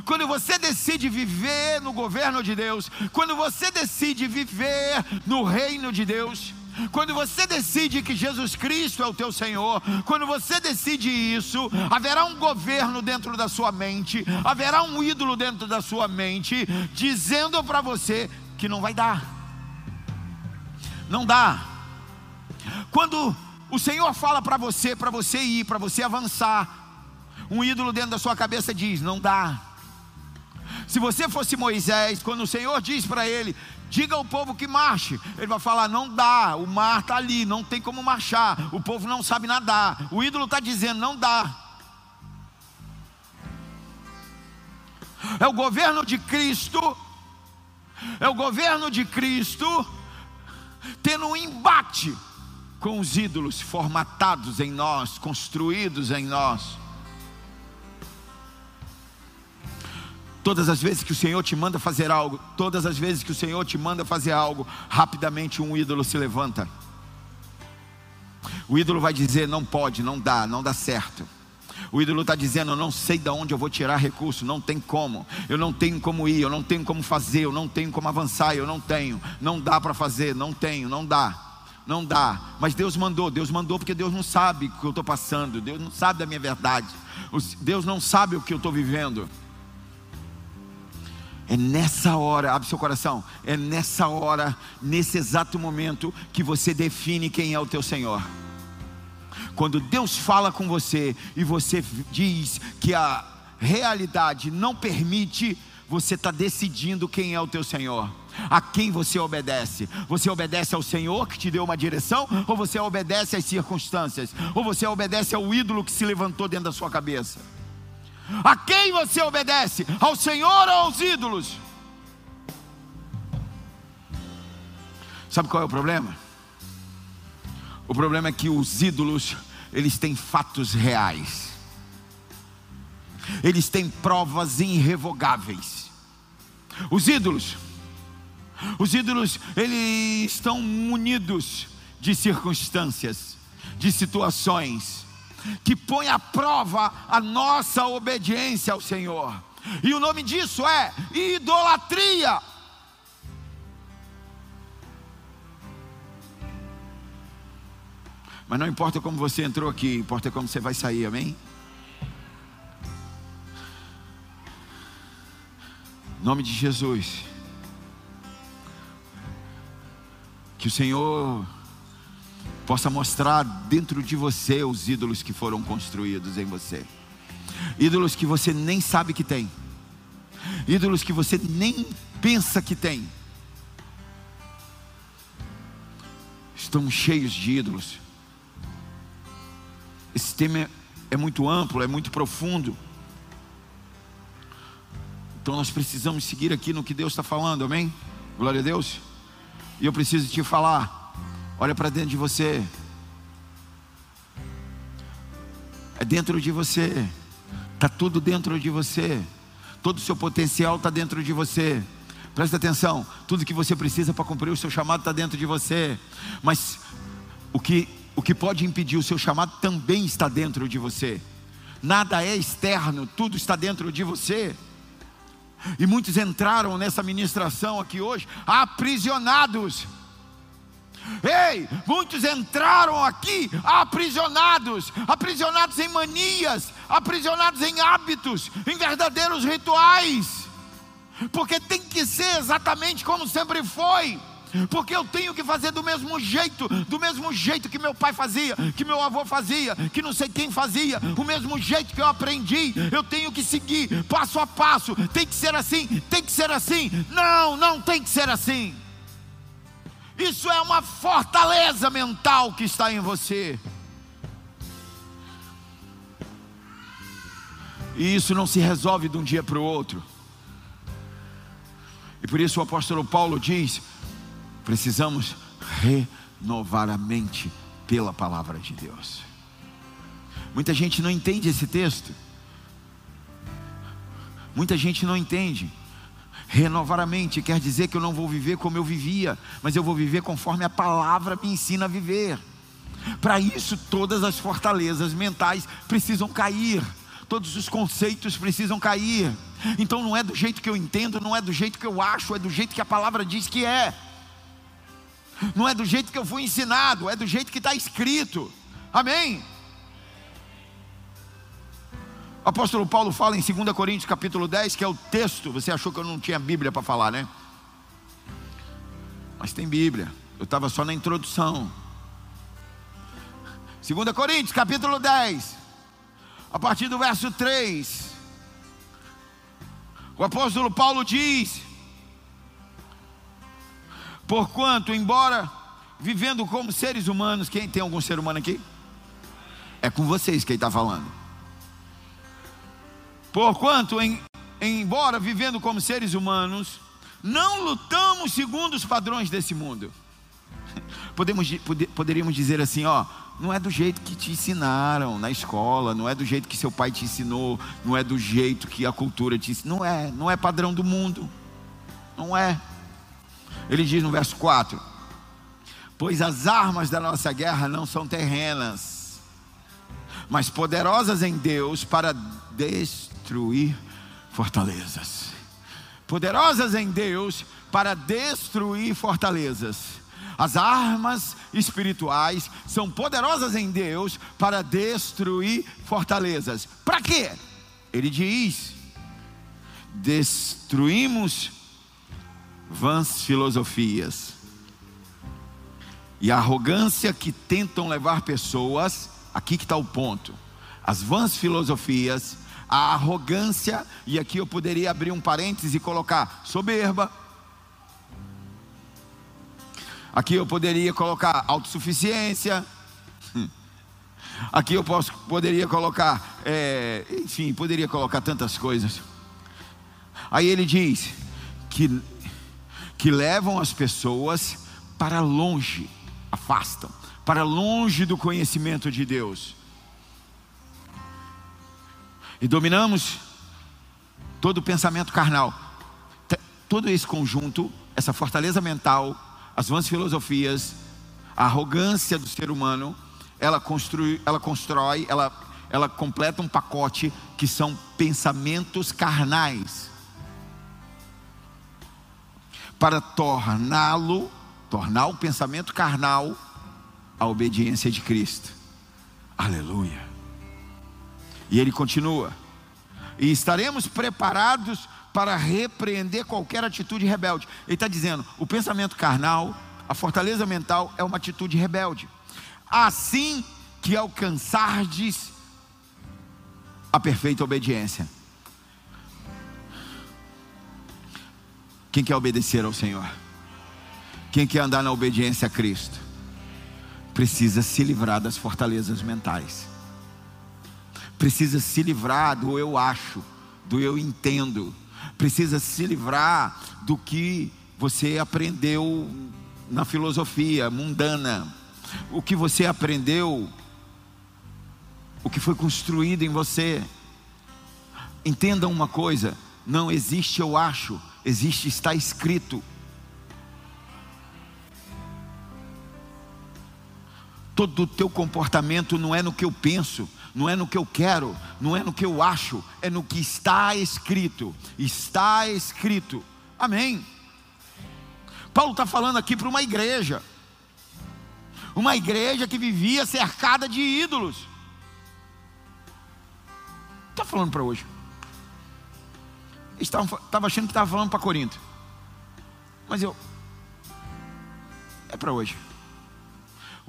quando você decide viver no governo de Deus, quando você decide viver no reino de Deus, quando você decide que Jesus Cristo é o teu Senhor, quando você decide isso, haverá um governo dentro da sua mente, haverá um ídolo dentro da sua mente, dizendo para você que não vai dar. Não dá. Quando o Senhor fala para você, para você ir, para você avançar, um ídolo dentro da sua cabeça diz: não dá. Se você fosse Moisés, quando o Senhor diz para ele, diga ao povo que marche, ele vai falar: não dá, o mar está ali, não tem como marchar, o povo não sabe nadar. O ídolo está dizendo: não dá. É o governo de Cristo, é o governo de Cristo tendo um embate com os ídolos formatados em nós, construídos em nós. Todas as vezes que o Senhor te manda fazer algo, todas as vezes que o Senhor te manda fazer algo, rapidamente um ídolo se levanta. O ídolo vai dizer: não pode, não dá, não dá certo. O ídolo está dizendo: eu não sei de onde eu vou tirar recurso, não tem como, eu não tenho como ir, eu não tenho como fazer, eu não tenho como avançar, eu não tenho, não dá para fazer, não tenho, não dá, não dá. Mas Deus mandou, Deus mandou porque Deus não sabe o que eu estou passando, Deus não sabe da minha verdade, Deus não sabe o que eu estou vivendo. É nessa hora, abre seu coração, é nessa hora, nesse exato momento, que você define quem é o teu Senhor. Quando Deus fala com você e você diz que a realidade não permite, você está decidindo quem é o teu Senhor. A quem você obedece? Você obedece ao Senhor que te deu uma direção? Ou você obedece às circunstâncias? Ou você obedece ao ídolo que se levantou dentro da sua cabeça? A quem você obedece? Ao Senhor ou aos ídolos? Sabe qual é o problema? O problema é que os ídolos, eles têm fatos reais. Eles têm provas irrevogáveis. Os ídolos, os ídolos, eles estão munidos de circunstâncias, de situações que põe à prova a nossa obediência ao Senhor. E o nome disso é idolatria. Mas não importa como você entrou aqui, importa como você vai sair, amém? Em nome de Jesus. Que o Senhor possa mostrar dentro de você os ídolos que foram construídos em você. Ídolos que você nem sabe que tem. Ídolos que você nem pensa que tem. Estão cheios de ídolos. tema é, é muito amplo, é muito profundo. Então nós precisamos seguir aqui no que Deus está falando, amém? Glória a Deus. E eu preciso te falar, olha para dentro de você. É dentro de você, está tudo dentro de você, todo o seu potencial está dentro de você. Presta atenção, tudo que você precisa para cumprir o seu chamado está dentro de você. Mas o que, o que pode impedir o seu chamado também está dentro de você. Nada é externo, tudo está dentro de você. E muitos entraram nessa ministração aqui hoje aprisionados. Ei, muitos entraram aqui aprisionados, aprisionados em manias, aprisionados em hábitos, em verdadeiros rituais, porque tem que ser exatamente como sempre foi porque eu tenho que fazer do mesmo jeito, do mesmo jeito que meu pai fazia, que meu avô fazia, que não sei quem fazia, o mesmo jeito que eu aprendi, eu tenho que seguir passo a passo, tem que ser assim, tem que ser assim. Não, não tem que ser assim. Isso é uma fortaleza mental que está em você. E isso não se resolve de um dia para o outro. E por isso o apóstolo Paulo diz: Precisamos renovar a mente pela palavra de Deus. Muita gente não entende esse texto. Muita gente não entende. Renovar a mente quer dizer que eu não vou viver como eu vivia, mas eu vou viver conforme a palavra me ensina a viver. Para isso, todas as fortalezas mentais precisam cair, todos os conceitos precisam cair. Então, não é do jeito que eu entendo, não é do jeito que eu acho, é do jeito que a palavra diz que é não é do jeito que eu fui ensinado, é do jeito que está escrito. Amém? O apóstolo Paulo fala em 2 Coríntios capítulo 10, que é o texto. Você achou que eu não tinha Bíblia para falar, né? Mas tem Bíblia. Eu estava só na introdução. 2 Coríntios capítulo 10, a partir do verso 3. O apóstolo Paulo diz: Porquanto, embora vivendo como seres humanos, quem tem algum ser humano aqui? É com vocês que ele está falando. Porquanto, em, embora vivendo como seres humanos, não lutamos segundo os padrões desse mundo. Podemos, poderíamos dizer assim, ó, não é do jeito que te ensinaram na escola, não é do jeito que seu pai te ensinou, não é do jeito que a cultura te ensinou, não é, não é padrão do mundo, não é. Ele diz no verso 4: Pois as armas da nossa guerra não são terrenas, mas poderosas em Deus para destruir fortalezas. Poderosas em Deus para destruir fortalezas. As armas espirituais são poderosas em Deus para destruir fortalezas. Para quê? Ele diz: destruímos vãs filosofias e a arrogância que tentam levar pessoas, aqui que está o ponto. As vãs filosofias, a arrogância, e aqui eu poderia abrir um parênteses e colocar soberba. Aqui eu poderia colocar autossuficiência. Aqui eu posso, poderia colocar, é, enfim, poderia colocar tantas coisas. Aí ele diz que que levam as pessoas para longe, afastam, para longe do conhecimento de Deus. E dominamos todo o pensamento carnal, todo esse conjunto, essa fortaleza mental, as vãs filosofias, a arrogância do ser humano, ela constrói, ela constrói, ela, ela completa um pacote que são pensamentos carnais para torná-lo, tornar o pensamento carnal a obediência de Cristo. Aleluia. E ele continua: E estaremos preparados para repreender qualquer atitude rebelde. Ele está dizendo: o pensamento carnal, a fortaleza mental é uma atitude rebelde. Assim que alcançardes a perfeita obediência. Quem quer obedecer ao Senhor? Quem quer andar na obediência a Cristo? Precisa se livrar das fortalezas mentais. Precisa se livrar do eu acho, do eu entendo, precisa se livrar do que você aprendeu na filosofia mundana, o que você aprendeu, o que foi construído em você. Entenda uma coisa: não existe eu acho, existe está escrito. Todo o teu comportamento não é no que eu penso, não é no que eu quero, não é no que eu acho, é no que está escrito. Está escrito. Amém. Paulo está falando aqui para uma igreja, uma igreja que vivia cercada de ídolos. Está falando para hoje. Estava achando que estava falando para Corinto, mas eu é para hoje.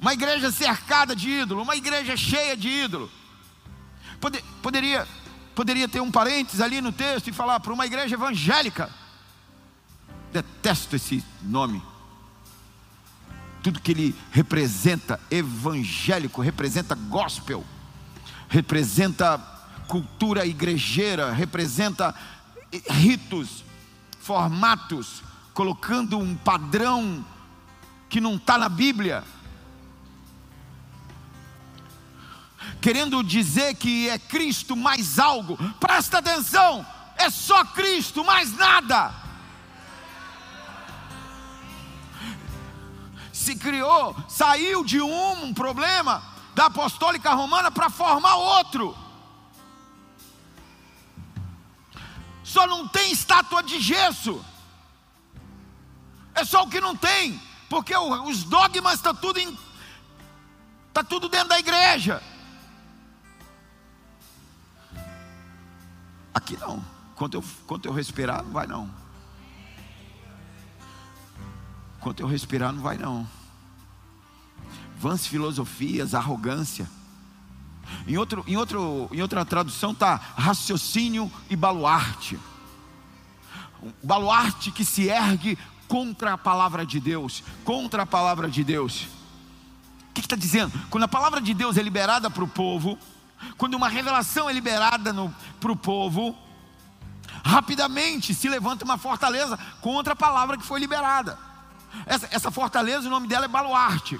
Uma igreja cercada de ídolo, uma igreja cheia de ídolo. Poder, poderia, poderia ter um parênteses ali no texto e falar para uma igreja evangélica. Detesto esse nome. Tudo que ele representa, evangélico, representa gospel, representa cultura igrejeira, representa ritos, formatos, colocando um padrão que não está na Bíblia. Querendo dizer que é Cristo mais algo. Presta atenção, é só Cristo, mais nada. Se criou, saiu de um, problema da apostólica romana para formar outro. Só não tem estátua de gesso. É só o que não tem, porque os dogmas tá tudo tá tudo dentro da igreja. Aqui não. Quanto eu, quanto eu respirar, não vai não. Quanto eu respirar, não vai não. Vãs filosofias, arrogância. Em, outro, em, outro, em outra tradução está raciocínio e baluarte. Um baluarte que se ergue contra a palavra de Deus. Contra a palavra de Deus. O que está dizendo? Quando a palavra de Deus é liberada para o povo, quando uma revelação é liberada para o povo, rapidamente se levanta uma fortaleza contra a palavra que foi liberada. Essa, essa fortaleza, o nome dela é baluarte.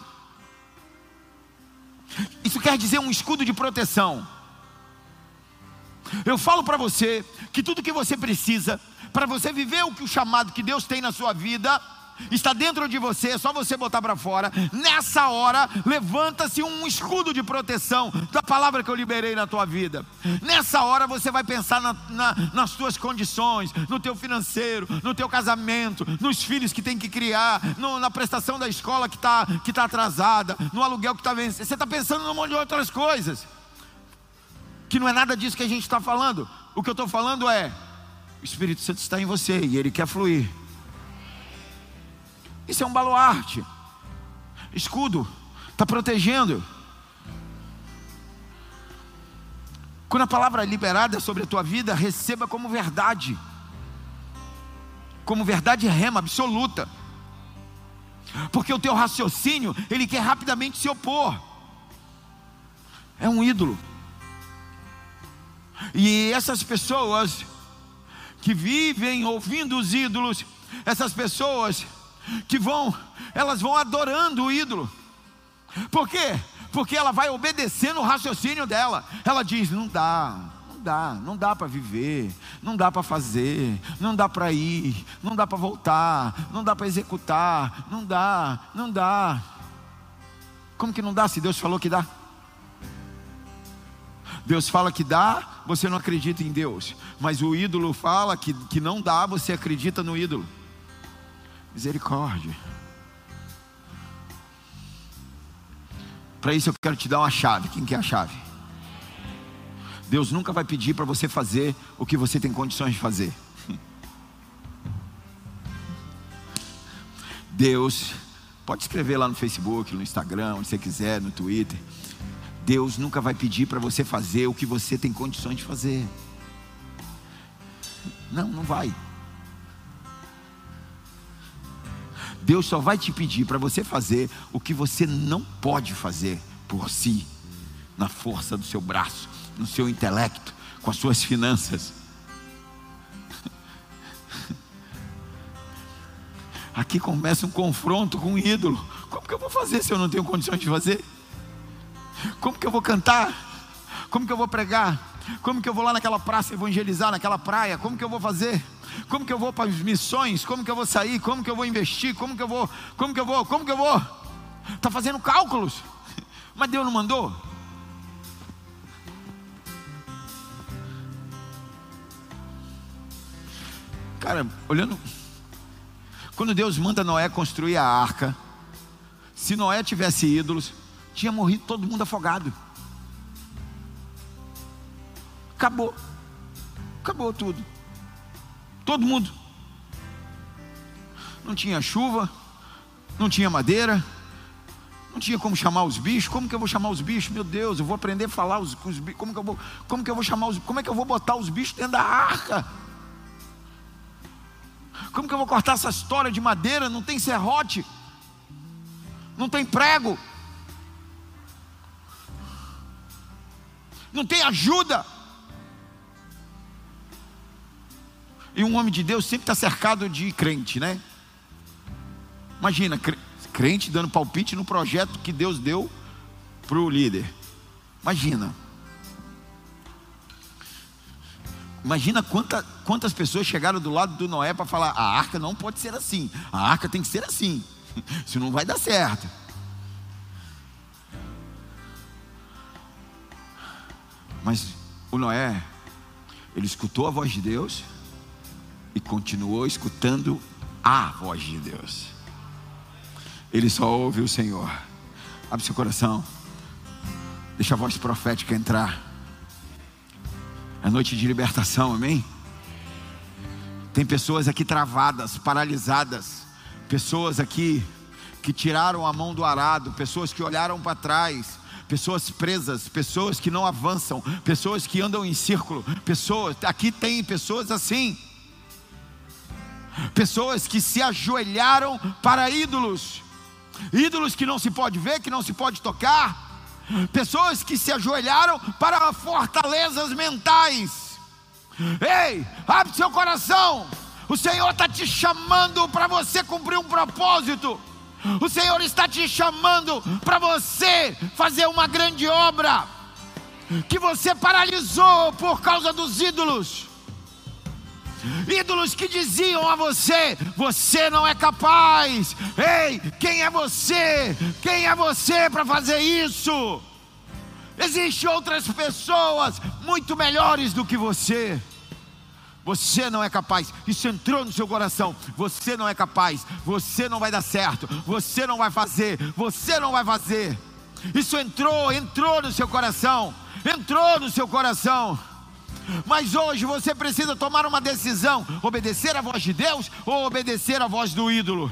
Isso quer dizer um escudo de proteção. Eu falo para você que tudo que você precisa para você viver o que o chamado que Deus tem na sua vida está dentro de você, é só você botar para fora. Nessa hora, levanta-se um escudo de proteção da palavra que eu liberei na tua vida. Nessa hora, você vai pensar na, na, nas tuas condições, no teu financeiro, no teu casamento, nos filhos que tem que criar, no, na prestação da escola que está que tá atrasada, no aluguel que está vencendo. Você está pensando num monte de outras coisas. Que não é nada disso que a gente está falando. O que eu estou falando é: o Espírito Santo está em você e ele quer fluir. Isso é um baluarte. Escudo. Está protegendo. Quando a palavra é liberada sobre a tua vida, receba como verdade. Como verdade rema, absoluta. Porque o teu raciocínio, ele quer rapidamente se opor. É um ídolo. E essas pessoas que vivem ouvindo os ídolos, essas pessoas que vão, elas vão adorando o ídolo. Por quê? Porque ela vai obedecendo o raciocínio dela. Ela diz: não dá, não dá, não dá para viver, não dá para fazer, não dá para ir, não dá para voltar, não dá para executar, não dá, não dá. Como que não dá se Deus falou que dá? Deus fala que dá, você não acredita em Deus. Mas o ídolo fala que, que não dá, você acredita no ídolo. Misericórdia. Para isso eu quero te dar uma chave. Quem quer a chave? Deus nunca vai pedir para você fazer o que você tem condições de fazer. Deus, pode escrever lá no Facebook, no Instagram, onde você quiser, no Twitter. Deus nunca vai pedir para você fazer o que você tem condições de fazer. Não, não vai. Deus só vai te pedir para você fazer o que você não pode fazer por si, na força do seu braço, no seu intelecto, com as suas finanças. Aqui começa um confronto com um ídolo. Como que eu vou fazer se eu não tenho condições de fazer? Como que eu vou cantar? Como que eu vou pregar? Como que eu vou lá naquela praça evangelizar, naquela praia? Como que eu vou fazer? Como que eu vou para as missões? Como que eu vou sair? Como que eu vou investir? Como que eu vou? Como que eu vou? Como que eu vou? Está fazendo cálculos. Mas Deus não mandou. Cara, olhando. Quando Deus manda Noé construir a arca, se Noé tivesse ídolos, tinha morrido todo mundo afogado. Acabou. Acabou tudo. Todo mundo. Não tinha chuva, não tinha madeira, não tinha como chamar os bichos. Como que eu vou chamar os bichos? Meu Deus, eu vou aprender a falar os, com os bichos. Como que eu vou, como que eu vou chamar os Como é que eu vou botar os bichos dentro da arca? Como que eu vou cortar essa história de madeira? Não tem serrote, não tem prego, não tem ajuda. E um homem de Deus sempre está cercado de crente, né? Imagina, crente dando palpite no projeto que Deus deu para o líder. Imagina. Imagina quanta, quantas pessoas chegaram do lado do Noé para falar: a arca não pode ser assim, a arca tem que ser assim, isso não vai dar certo. Mas o Noé, ele escutou a voz de Deus e continuou escutando a voz de Deus. Ele só ouve o Senhor. Abre seu coração, deixa a voz profética entrar. É noite de libertação, amém? Tem pessoas aqui travadas, paralisadas, pessoas aqui que tiraram a mão do arado, pessoas que olharam para trás, pessoas presas, pessoas que não avançam, pessoas que andam em círculo, pessoas, aqui tem pessoas assim, pessoas que se ajoelharam para ídolos, ídolos que não se pode ver, que não se pode tocar, pessoas que se ajoelharam para fortalezas mentais. Ei, abre seu coração. O Senhor está te chamando para você cumprir um propósito. O Senhor está te chamando para você fazer uma grande obra que você paralisou por causa dos ídolos. Ídolos que diziam a você: você não é capaz. Ei, quem é você? Quem é você para fazer isso? Existem outras pessoas muito melhores do que você. Você não é capaz. Isso entrou no seu coração. Você não é capaz. Você não vai dar certo. Você não vai fazer. Você não vai fazer. Isso entrou, entrou no seu coração. Entrou no seu coração. Mas hoje você precisa tomar uma decisão: obedecer à voz de Deus ou obedecer à voz do ídolo.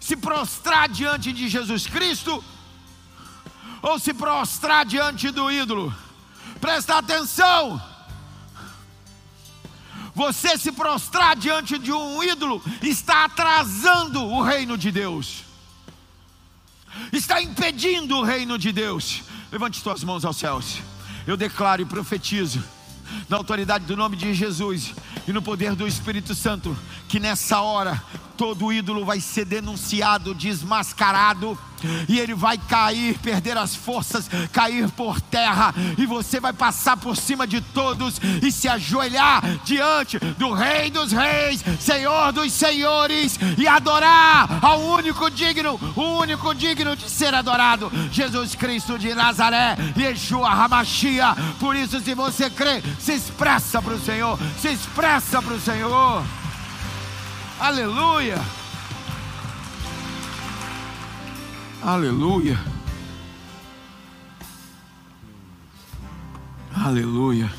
Se prostrar diante de Jesus Cristo ou se prostrar diante do ídolo. Presta atenção. Você se prostrar diante de um ídolo está atrasando o reino de Deus. Está impedindo o reino de Deus. Levante suas mãos aos céus eu declaro e profetizo, na autoridade do nome de Jesus e no poder do Espírito Santo, que nessa hora todo ídolo vai ser denunciado, desmascarado, e ele vai cair, perder as forças, cair por terra, e você vai passar por cima de todos e se ajoelhar diante do Rei dos Reis, Senhor dos Senhores, e adorar ao único digno, o único digno de ser adorado, Jesus Cristo de Nazaré, Yeshua Hamashia. Por isso, se você crê, se expressa para o Senhor, se expressa para o Senhor. Aleluia. Aleluia. Aleluia.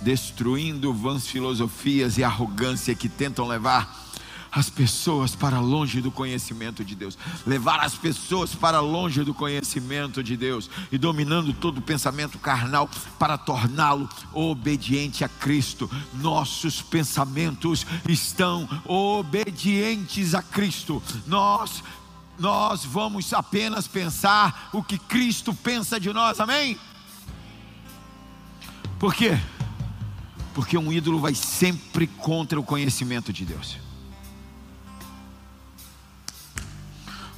Destruindo vãs filosofias e arrogância que tentam levar as pessoas para longe do conhecimento de Deus, levar as pessoas para longe do conhecimento de Deus e dominando todo o pensamento carnal para torná-lo obediente a Cristo. Nossos pensamentos estão obedientes a Cristo. Nós nós vamos apenas pensar o que Cristo pensa de nós, amém? Por quê? Porque um ídolo vai sempre contra o conhecimento de Deus.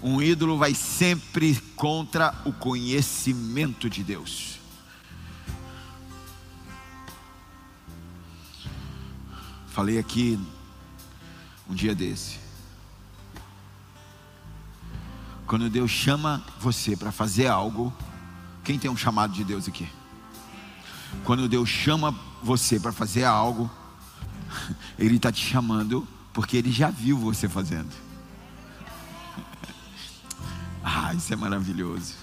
Um ídolo vai sempre contra o conhecimento de Deus. Falei aqui um dia desse. Quando Deus chama você para fazer algo, quem tem um chamado de Deus aqui? Quando Deus chama você para fazer algo, Ele está te chamando porque Ele já viu você fazendo. Ah, isso é maravilhoso.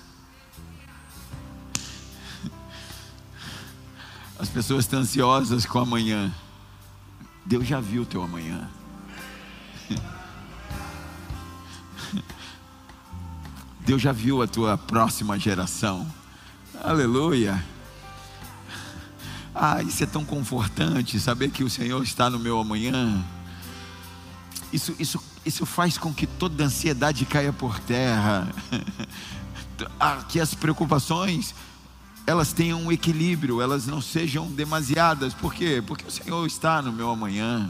As pessoas estão ansiosas com amanhã. Deus já viu o teu amanhã. Deus já viu a tua próxima geração. Aleluia. Ah, isso é tão confortante saber que o Senhor está no meu amanhã. Isso, isso, isso faz com que toda ansiedade caia por terra. Ah, que as preocupações elas tenham um equilíbrio, elas não sejam demasiadas. Por quê? Porque o Senhor está no meu amanhã.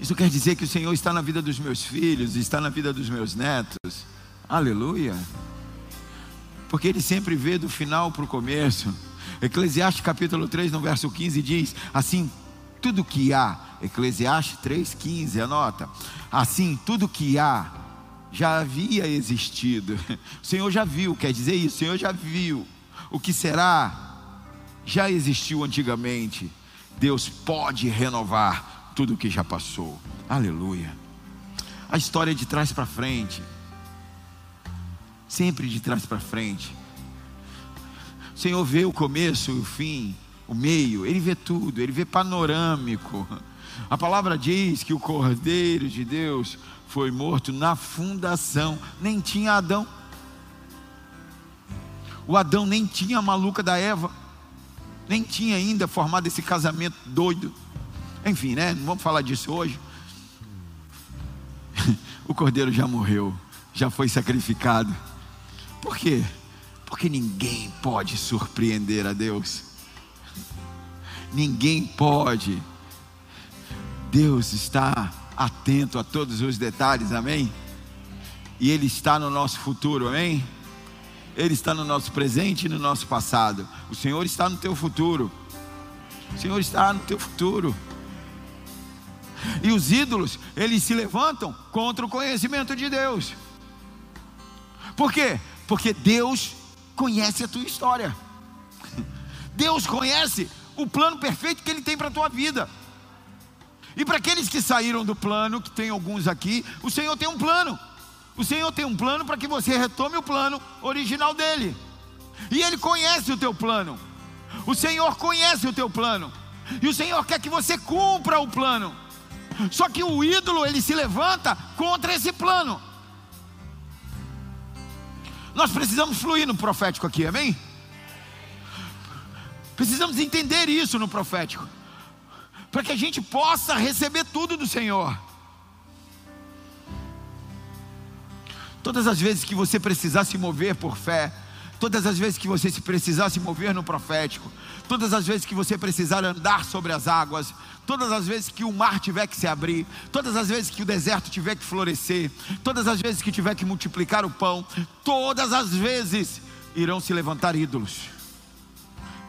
Isso quer dizer que o Senhor está na vida dos meus filhos, está na vida dos meus netos. Aleluia. Porque Ele sempre vê do final para o começo. Eclesiastes capítulo 3, no verso 15 diz: Assim, tudo que há, Eclesiastes 3,15, anota. Assim, tudo que há já havia existido. O Senhor já viu, quer dizer isso, o Senhor já viu. O que será já existiu antigamente. Deus pode renovar tudo que já passou. Aleluia. A história de trás para frente. Sempre de trás para frente. O Senhor vê o começo o fim, o meio, Ele vê tudo, Ele vê panorâmico. A palavra diz que o Cordeiro de Deus foi morto na fundação, nem tinha Adão. O Adão nem tinha a maluca da Eva, nem tinha ainda formado esse casamento doido. Enfim, né? Não vamos falar disso hoje. O cordeiro já morreu, já foi sacrificado. Por quê? Porque ninguém pode surpreender a Deus. Ninguém pode. Deus está atento a todos os detalhes, amém? E Ele está no nosso futuro, amém? Ele está no nosso presente e no nosso passado. O Senhor está no teu futuro. O Senhor está no teu futuro. E os ídolos, eles se levantam contra o conhecimento de Deus. Por quê? Porque Deus conhece a tua história. Deus conhece o plano perfeito que Ele tem para a tua vida. E para aqueles que saíram do plano, que tem alguns aqui, o Senhor tem um plano. O Senhor tem um plano para que você retome o plano original dele. E Ele conhece o teu plano. O Senhor conhece o teu plano. E o Senhor quer que você cumpra o plano. Só que o ídolo, ele se levanta contra esse plano. Nós precisamos fluir no profético aqui, amém? Precisamos entender isso no profético, para que a gente possa receber tudo do Senhor. Todas as vezes que você precisar se mover por fé, todas as vezes que você se precisar se mover no profético, todas as vezes que você precisar andar sobre as águas, todas as vezes que o mar tiver que se abrir, todas as vezes que o deserto tiver que florescer, todas as vezes que tiver que multiplicar o pão, todas as vezes irão se levantar ídolos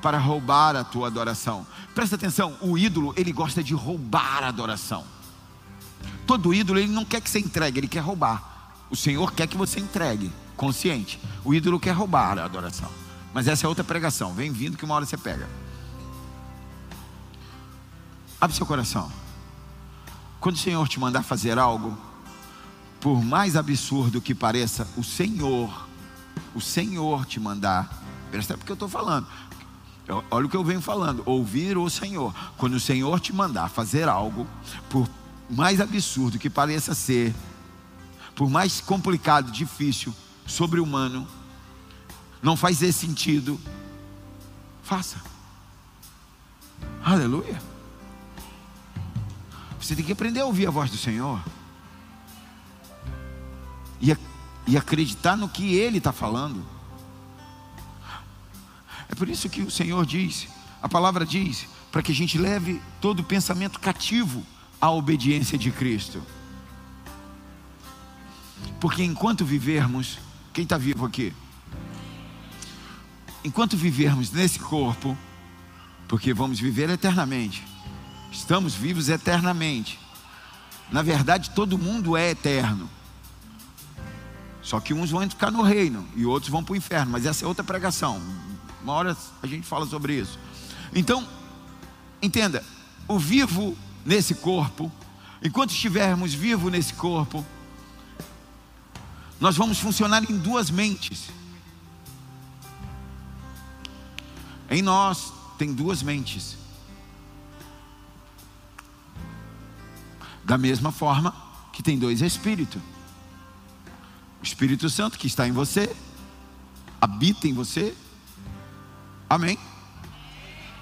para roubar a tua adoração. Presta atenção, o ídolo, ele gosta de roubar a adoração. Todo ídolo, ele não quer que você entregue, ele quer roubar. O Senhor quer que você entregue, consciente. O ídolo quer roubar a adoração. Mas essa é outra pregação. Vem vindo que uma hora você pega. Abre seu coração. Quando o Senhor te mandar fazer algo, por mais absurdo que pareça, o Senhor, o Senhor te mandar, presta porque eu estou falando. Olha o que eu venho falando, ouvir o Senhor. Quando o Senhor te mandar fazer algo, por mais absurdo que pareça ser, por mais complicado, difícil, sobre-humano, não faz sentido, faça. Aleluia. Você tem que aprender a ouvir a voz do Senhor. e, e acreditar no que Ele está falando. É por isso que o Senhor diz, a palavra diz, para que a gente leve todo pensamento cativo à obediência de Cristo. Porque enquanto vivermos, quem está vivo aqui? Enquanto vivermos nesse corpo, porque vamos viver eternamente, estamos vivos eternamente. Na verdade, todo mundo é eterno. Só que uns vão ficar no reino e outros vão para o inferno, mas essa é outra pregação. Uma hora a gente fala sobre isso. Então, entenda: o vivo nesse corpo, enquanto estivermos vivos nesse corpo, nós vamos funcionar em duas mentes. Em nós tem duas mentes. Da mesma forma que tem dois espíritos. O Espírito Santo que está em você, habita em você. Amém?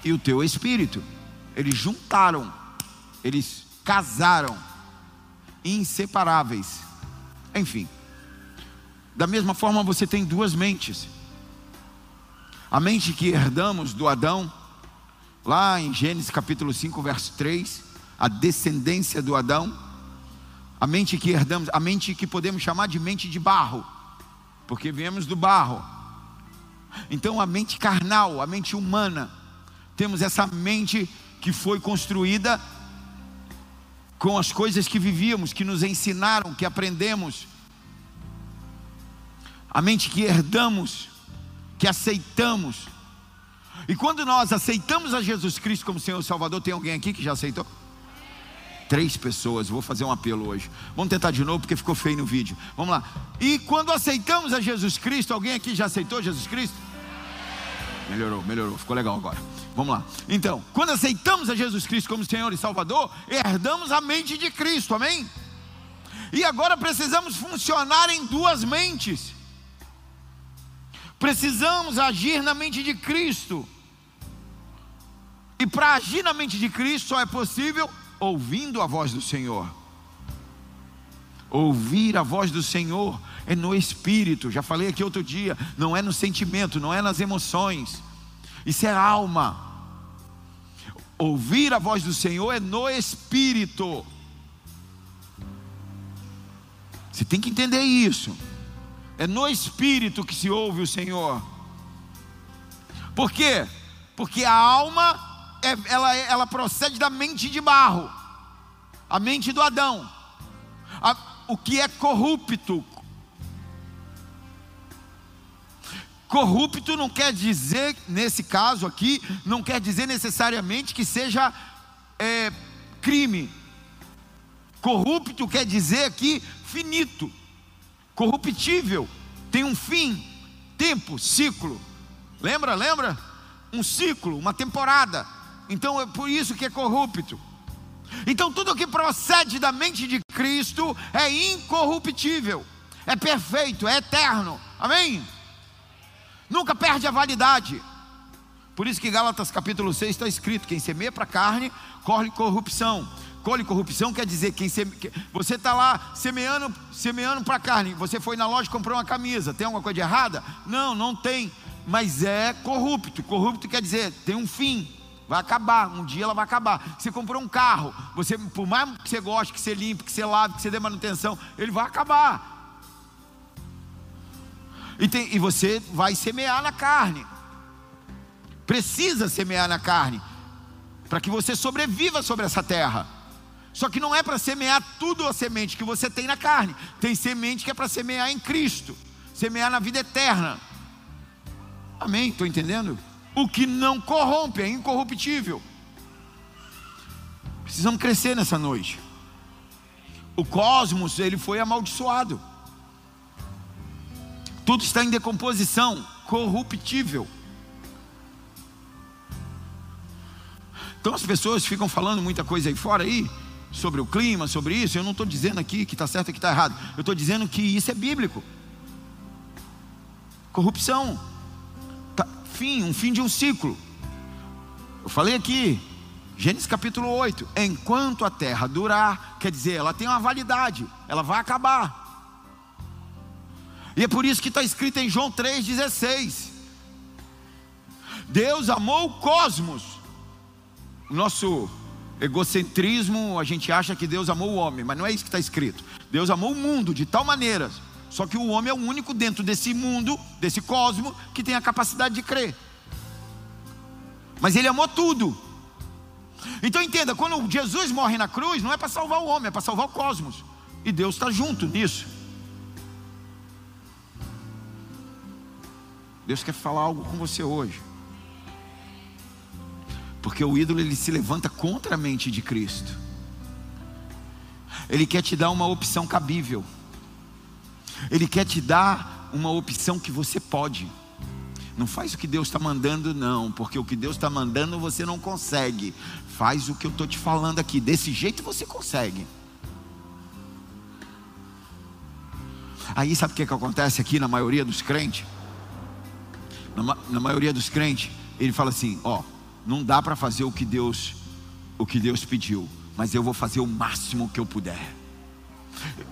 E o teu espírito. Eles juntaram, eles casaram, inseparáveis. Enfim. Da mesma forma você tem duas mentes. A mente que herdamos do Adão, lá em Gênesis capítulo 5, verso 3, a descendência do Adão, a mente que herdamos, a mente que podemos chamar de mente de barro, porque viemos do barro. Então a mente carnal, a mente humana, temos essa mente que foi construída com as coisas que vivíamos, que nos ensinaram, que aprendemos. A mente que herdamos, que aceitamos. E quando nós aceitamos a Jesus Cristo como Senhor e Salvador, tem alguém aqui que já aceitou? Três pessoas, vou fazer um apelo hoje. Vamos tentar de novo porque ficou feio no vídeo. Vamos lá. E quando aceitamos a Jesus Cristo, alguém aqui já aceitou Jesus Cristo? Melhorou, melhorou, ficou legal agora. Vamos lá. Então, quando aceitamos a Jesus Cristo como Senhor e Salvador, herdamos a mente de Cristo, amém? E agora precisamos funcionar em duas mentes. Precisamos agir na mente de Cristo. E para agir na mente de Cristo só é possível ouvindo a voz do Senhor. Ouvir a voz do Senhor é no espírito. Já falei aqui outro dia, não é no sentimento, não é nas emoções. Isso é alma. Ouvir a voz do Senhor é no espírito. Você tem que entender isso. É no espírito que se ouve o Senhor. Por quê? Porque a alma ela, ela procede da mente de barro, a mente do Adão, a, o que é corrupto. Corrupto não quer dizer, nesse caso aqui, não quer dizer necessariamente que seja é, crime. Corrupto quer dizer aqui finito, corruptível, tem um fim, tempo, ciclo. Lembra, lembra? Um ciclo, uma temporada. Então é por isso que é corrupto. Então tudo que procede da mente de Cristo é incorruptível, é perfeito, é eterno. Amém? Nunca perde a validade. Por isso que Gálatas capítulo 6 está escrito: quem semeia para a carne, corre corrupção. Colhe corrupção quer dizer quem seme... você está lá semeando, semeando para a carne. Você foi na loja e comprou uma camisa. Tem alguma coisa errada? Não, não tem. Mas é corrupto. Corrupto quer dizer tem um fim. Vai acabar, um dia ela vai acabar. Você comprou um carro, você, por mais que você goste, que você limpe, que você lave, que você dê manutenção, ele vai acabar. E, tem, e você vai semear na carne. Precisa semear na carne, para que você sobreviva sobre essa terra. Só que não é para semear tudo a semente que você tem na carne. Tem semente que é para semear em Cristo, semear na vida eterna. Amém? Estou entendendo? O que não corrompe, é incorruptível. Precisamos crescer nessa noite. O cosmos, ele foi amaldiçoado. Tudo está em decomposição, corruptível. Então as pessoas ficam falando muita coisa aí fora aí, sobre o clima, sobre isso. Eu não estou dizendo aqui que está certo e que está errado. Eu estou dizendo que isso é bíblico. Corrupção fim, um fim de um ciclo. Eu falei aqui, Gênesis capítulo 8: enquanto a terra durar, quer dizer, ela tem uma validade, ela vai acabar. E é por isso que está escrito em João 3,16. Deus amou o cosmos. Nosso egocentrismo, a gente acha que Deus amou o homem, mas não é isso que está escrito. Deus amou o mundo de tal maneira, só que o homem é o único dentro desse mundo, desse cosmo, que tem a capacidade de crer. Mas ele amou tudo. Então entenda, quando Jesus morre na cruz, não é para salvar o homem, é para salvar o cosmos. E Deus está junto nisso. Deus quer falar algo com você hoje. Porque o ídolo ele se levanta contra a mente de Cristo. Ele quer te dar uma opção cabível. Ele quer te dar uma opção que você pode. Não faz o que Deus está mandando, não, porque o que Deus está mandando você não consegue. Faz o que eu estou te falando aqui. Desse jeito você consegue. Aí sabe o que, que acontece aqui na maioria dos crentes? Na, na maioria dos crentes, ele fala assim: ó, não dá para fazer o que Deus o que Deus pediu, mas eu vou fazer o máximo que eu puder.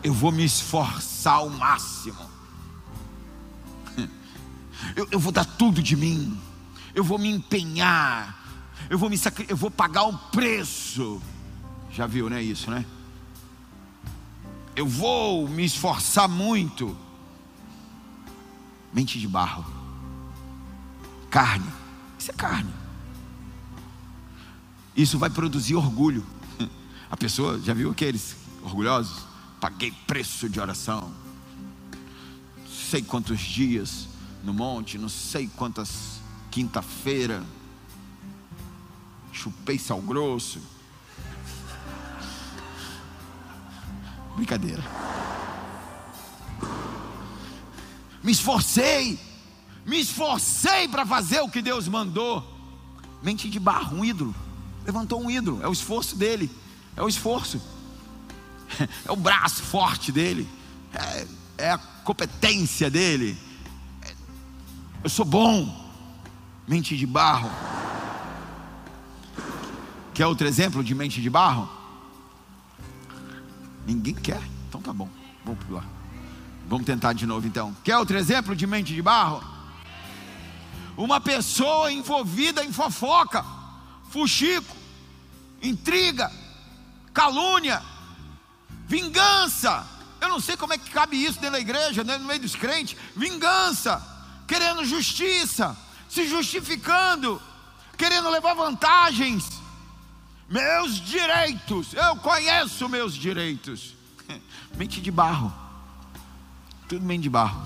Eu vou me esforçar ao máximo. Eu, eu vou dar tudo de mim. Eu vou me empenhar. Eu vou me eu vou pagar um preço. Já viu, né? Isso, né? Eu vou me esforçar muito. Mente de barro. Carne. Isso é carne isso vai produzir orgulho. A pessoa, já viu aqueles orgulhosos? Paguei preço de oração. Sei quantos dias no monte, não sei quantas quinta-feira. Chupei sal grosso. Brincadeira. Me esforcei. Me esforcei para fazer o que Deus mandou. Mente de barro, um ídolo levantou um ídolo, é o esforço dele, é o esforço, é o braço forte dele, é, é a competência dele. É, eu sou bom, mente de barro. Quer outro exemplo de mente de barro? Ninguém quer? Então tá bom, vamos pular. Vamos tentar de novo então. Quer outro exemplo de mente de barro? Uma pessoa envolvida em fofoca, fuxico, intriga, calúnia, vingança. Eu não sei como é que cabe isso dentro da igreja, né, no meio dos crentes. Vingança, querendo justiça, se justificando, querendo levar vantagens. Meus direitos, eu conheço meus direitos. Mente de barro, tudo mente de barro.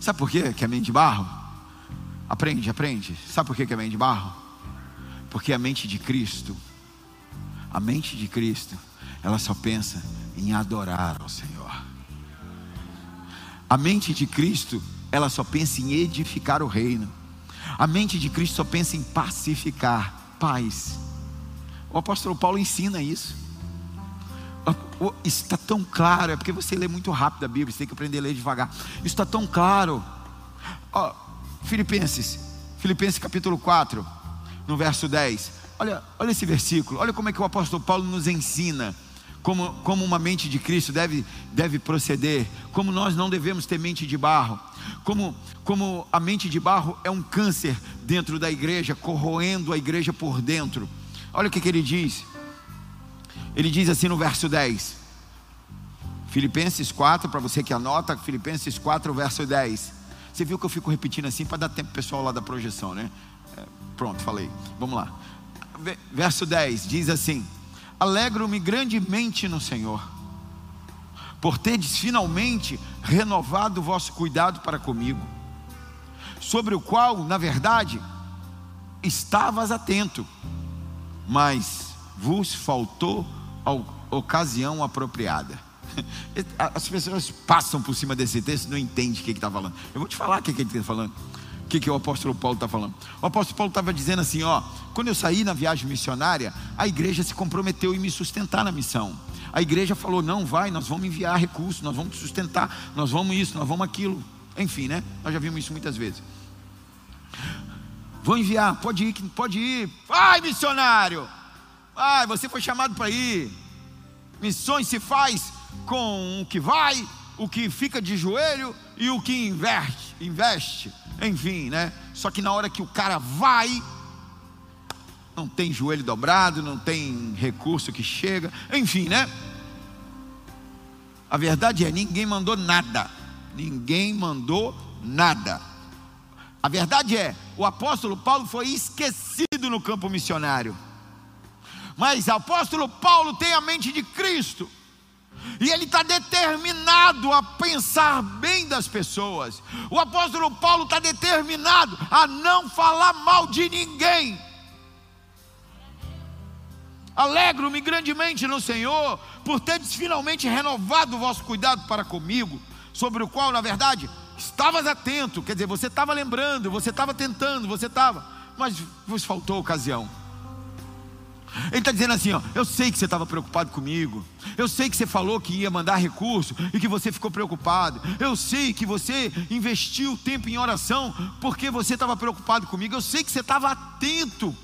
Sabe por quê que é mente de barro? Aprende, aprende. Sabe por que é mente de barro? Porque a mente de Cristo, a mente de Cristo, ela só pensa em adorar ao Senhor. A mente de Cristo, ela só pensa em edificar o reino. A mente de Cristo só pensa em pacificar, paz. O apóstolo Paulo ensina isso. Isso está tão claro, é porque você lê muito rápido a Bíblia, você tem que aprender a ler devagar. Isso está tão claro. Filipenses, Filipenses capítulo 4, no verso 10. Olha, olha esse versículo, olha como é que o apóstolo Paulo nos ensina como, como uma mente de Cristo deve, deve proceder, como nós não devemos ter mente de barro, como, como a mente de barro é um câncer dentro da igreja, corroendo a igreja por dentro. Olha o que, que ele diz. Ele diz assim no verso 10. Filipenses 4, para você que anota, Filipenses 4, verso 10. Você viu que eu fico repetindo assim para dar tempo pessoal lá da projeção, né? É, pronto, falei. Vamos lá. Verso 10 diz assim: Alegro-me grandemente no Senhor, por teres finalmente renovado o vosso cuidado para comigo, sobre o qual, na verdade, estavas atento, mas vos faltou a ocasião apropriada. As pessoas passam por cima desse texto e não entendem o que está falando. Eu vou te falar o que, que ele está falando. O que, que o apóstolo Paulo está falando? O apóstolo Paulo estava dizendo assim: ó, quando eu saí na viagem missionária, a igreja se comprometeu em me sustentar na missão. A igreja falou: não, vai, nós vamos enviar recursos, nós vamos te sustentar, nós vamos isso, nós vamos aquilo. Enfim, né? Nós já vimos isso muitas vezes. Vou enviar, pode ir, pode ir. Vai, missionário! Vai, você foi chamado para ir. Missões se faz com o que vai, o que fica de joelho e o que investe, investe, enfim, né? Só que na hora que o cara vai, não tem joelho dobrado, não tem recurso que chega, enfim, né? A verdade é, ninguém mandou nada. Ninguém mandou nada. A verdade é, o apóstolo Paulo foi esquecido no campo missionário. Mas o apóstolo Paulo tem a mente de Cristo. E ele está determinado a pensar bem das pessoas. O apóstolo Paulo está determinado a não falar mal de ninguém. Alegro-me grandemente no Senhor, por teres finalmente renovado o vosso cuidado para comigo, sobre o qual, na verdade, estavas atento. Quer dizer, você estava lembrando, você estava tentando, você estava, mas vos faltou ocasião. Ele está dizendo assim: ó, eu sei que você estava preocupado comigo, eu sei que você falou que ia mandar recurso e que você ficou preocupado, eu sei que você investiu tempo em oração porque você estava preocupado comigo, eu sei que você estava atento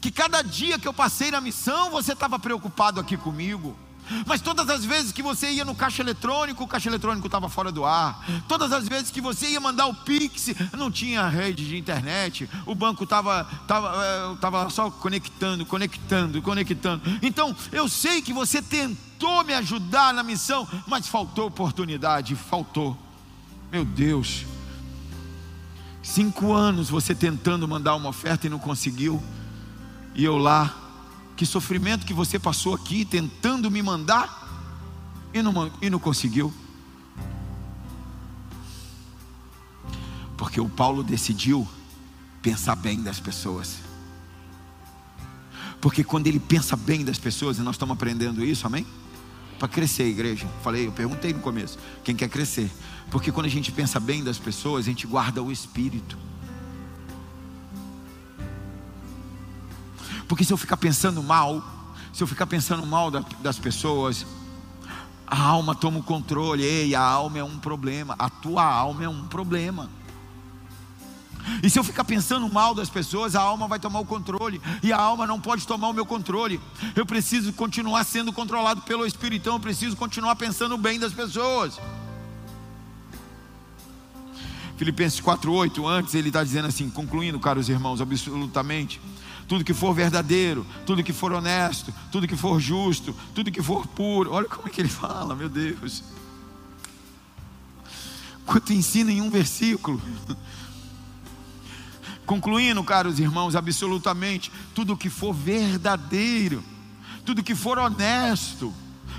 que cada dia que eu passei na missão você estava preocupado aqui comigo. Mas todas as vezes que você ia no caixa eletrônico, o caixa eletrônico estava fora do ar. Todas as vezes que você ia mandar o Pix, não tinha rede de internet. O banco estava tava, é, tava só conectando, conectando, conectando. Então, eu sei que você tentou me ajudar na missão, mas faltou oportunidade, faltou. Meu Deus. Cinco anos você tentando mandar uma oferta e não conseguiu. E eu lá, que sofrimento que você passou aqui tentando me mandar e não, e não conseguiu. Porque o Paulo decidiu pensar bem das pessoas. Porque quando ele pensa bem das pessoas, e nós estamos aprendendo isso, amém? Para crescer, igreja. Falei, eu perguntei no começo, quem quer crescer? Porque quando a gente pensa bem das pessoas, a gente guarda o espírito. Porque se eu ficar pensando mal, se eu ficar pensando mal das pessoas, a alma toma o controle. Ei, a alma é um problema. A tua alma é um problema. E se eu ficar pensando mal das pessoas, a alma vai tomar o controle. E a alma não pode tomar o meu controle. Eu preciso continuar sendo controlado pelo Espírito. Então eu preciso continuar pensando bem das pessoas. Filipenses 4,8, antes ele está dizendo assim, concluindo, caros irmãos, absolutamente tudo que for verdadeiro, tudo que for honesto, tudo que for justo, tudo que for puro. Olha como é que ele fala, meu Deus. Quanto ensina em um versículo. Concluindo, caros irmãos, absolutamente, tudo que for verdadeiro, tudo que for honesto,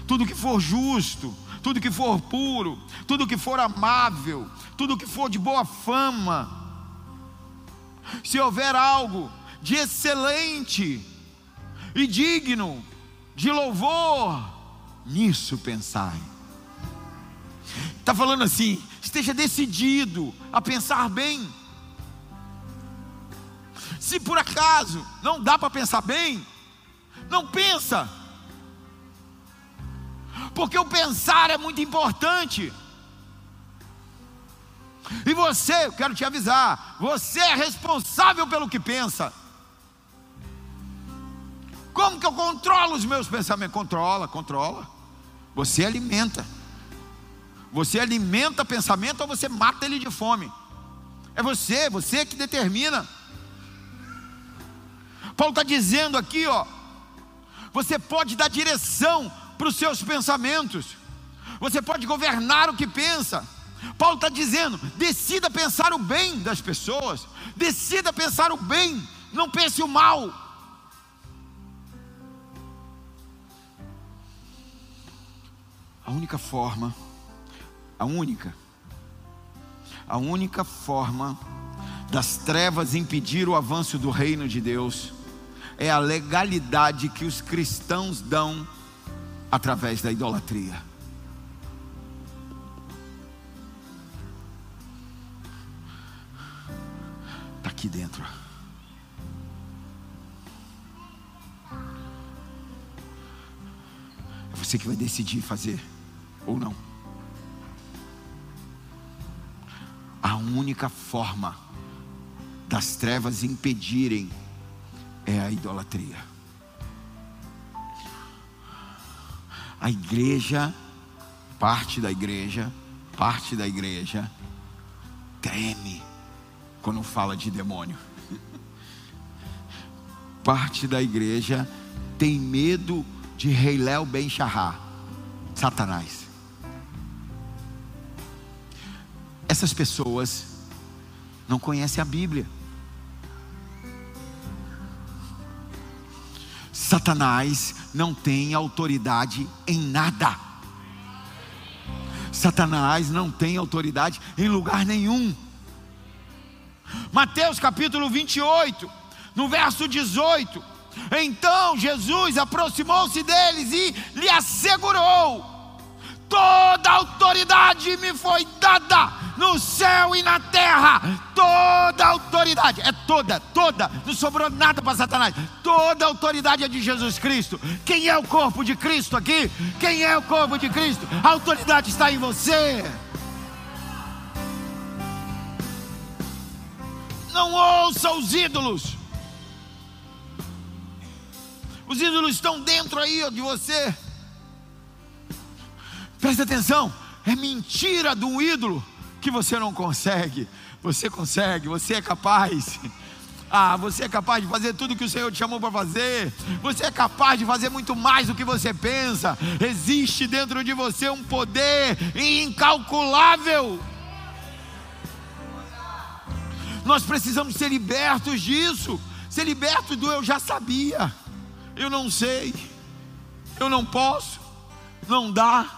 tudo que for justo, tudo que for puro, tudo que for amável, tudo que for de boa fama, se houver algo de excelente e digno de louvor, nisso pensai. Está falando assim, esteja decidido a pensar bem. Se por acaso não dá para pensar bem, não pensa. Porque o pensar é muito importante. E você, eu quero te avisar, você é responsável pelo que pensa. Como que eu controlo os meus pensamentos? Controla, controla. Você alimenta. Você alimenta pensamento ou você mata ele de fome. É você, você que determina. Paulo está dizendo aqui, ó. Você pode dar direção para os seus pensamentos. Você pode governar o que pensa. Paulo está dizendo: decida pensar o bem das pessoas. Decida pensar o bem. Não pense o mal. A única forma, a única, a única forma das trevas impedir o avanço do reino de Deus é a legalidade que os cristãos dão através da idolatria. Está aqui dentro. É você que vai decidir fazer ou não. A única forma das trevas impedirem é a idolatria. A igreja parte da igreja, parte da igreja treme quando fala de demônio. Parte da igreja tem medo de Rei Léo Ben Satanás. Essas pessoas não conhecem a Bíblia. Satanás não tem autoridade em nada. Satanás não tem autoridade em lugar nenhum. Mateus capítulo 28, no verso 18. Então Jesus aproximou-se deles e lhe assegurou: Toda autoridade me foi dada no céu e na terra. Toda autoridade, é toda, toda, não sobrou nada para Satanás. Toda autoridade é de Jesus Cristo. Quem é o corpo de Cristo aqui? Quem é o corpo de Cristo? A autoridade está em você. Não ouça os ídolos. Os ídolos estão dentro aí de você. Presta atenção, é mentira de um ídolo que você não consegue. Você consegue, você é capaz. Ah, você é capaz de fazer tudo que o Senhor te chamou para fazer. Você é capaz de fazer muito mais do que você pensa. Existe dentro de você um poder incalculável. Nós precisamos ser libertos disso. Ser libertos do eu já sabia. Eu não sei. Eu não posso. Não dá.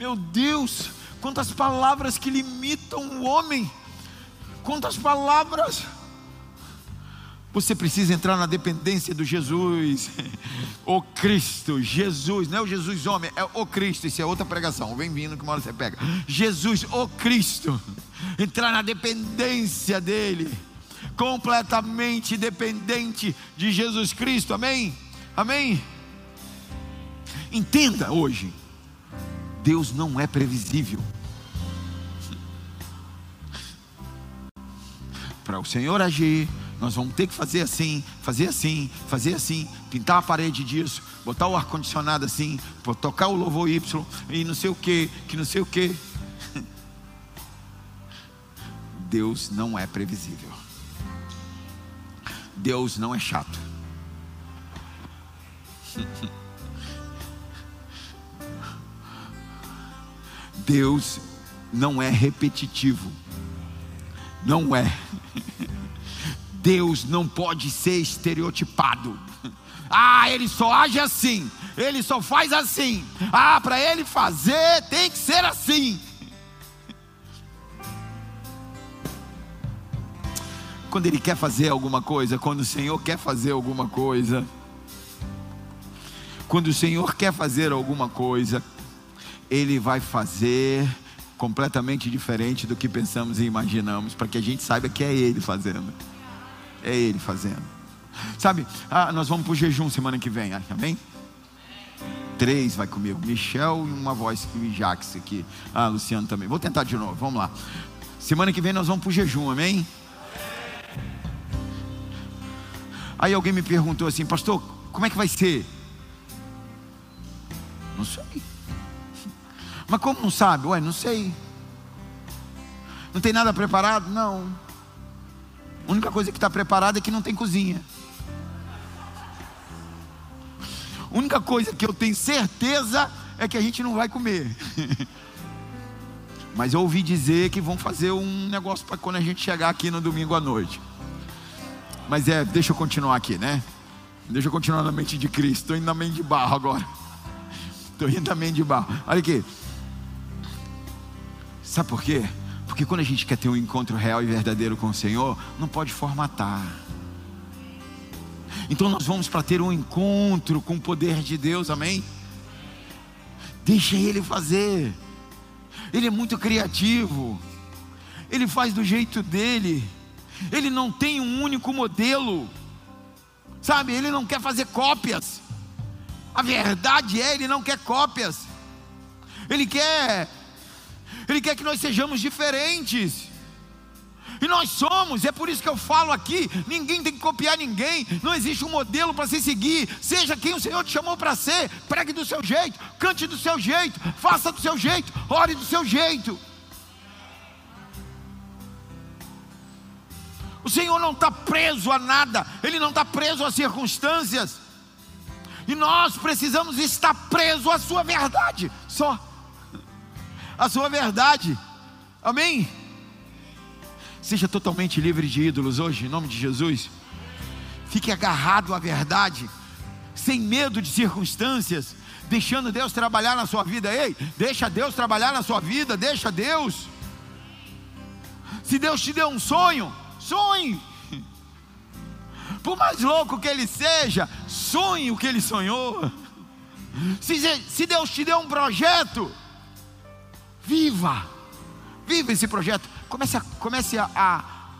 Meu Deus, quantas palavras que limitam o homem. Quantas palavras. Você precisa entrar na dependência do Jesus, o Cristo, Jesus, não é o Jesus homem, é o Cristo. Isso é outra pregação. Vem vindo que uma hora você pega. Jesus, o Cristo, entrar na dependência dEle, completamente dependente de Jesus Cristo. Amém? Amém? Entenda hoje Deus não é previsível. Para o Senhor agir, nós vamos ter que fazer assim, fazer assim, fazer assim, pintar a parede disso, botar o ar-condicionado assim, tocar o louvor Y e não sei o que, que não sei o que. Deus não é previsível. Deus não é chato. Deus não é repetitivo. Não é. Deus não pode ser estereotipado. Ah, ele só age assim. Ele só faz assim. Ah, para ele fazer tem que ser assim. Quando ele quer fazer alguma coisa, quando o Senhor quer fazer alguma coisa, quando o Senhor quer fazer alguma coisa, ele vai fazer completamente diferente do que pensamos e imaginamos, para que a gente saiba que é Ele fazendo. É Ele fazendo. Sabe, ah, nós vamos para o jejum semana que vem, amém? Três vai comigo, Michel e uma voz, e Jax aqui. Ah, Luciano também. Vou tentar de novo, vamos lá. Semana que vem nós vamos para o jejum, amém? Aí alguém me perguntou assim, pastor, como é que vai ser? Não sei. Mas como não sabe? Ué, não sei. Não tem nada preparado? Não. A única coisa que está preparada é que não tem cozinha. A única coisa que eu tenho certeza é que a gente não vai comer. Mas eu ouvi dizer que vão fazer um negócio para quando a gente chegar aqui no domingo à noite. Mas é, deixa eu continuar aqui, né? Deixa eu continuar na mente de Cristo. Estou indo na mente de barro agora. Estou indo na mente de barro. Olha aqui. Sabe por quê? Porque quando a gente quer ter um encontro real e verdadeiro com o Senhor, não pode formatar. Então nós vamos para ter um encontro com o poder de Deus, amém? Deixa Ele fazer. Ele é muito criativo. Ele faz do jeito dele. Ele não tem um único modelo. Sabe, ele não quer fazer cópias. A verdade é, ele não quer cópias. Ele quer ele quer que nós sejamos diferentes. E nós somos, é por isso que eu falo aqui: ninguém tem que copiar ninguém, não existe um modelo para se seguir. Seja quem o Senhor te chamou para ser, pregue do seu jeito, cante do seu jeito, faça do seu jeito, ore do seu jeito. O Senhor não está preso a nada, Ele não está preso a circunstâncias, e nós precisamos estar presos à Sua verdade, só, a Sua verdade, amém? Seja totalmente livre de ídolos hoje, em nome de Jesus. Fique agarrado à verdade, sem medo de circunstâncias, deixando Deus trabalhar na sua vida. Ei, deixa Deus trabalhar na sua vida, deixa Deus. Se Deus te deu um sonho, sonhe. Por mais louco que ele seja, sonhe o que ele sonhou. Se, se Deus te deu um projeto, viva, viva esse projeto. Comece a, comece a,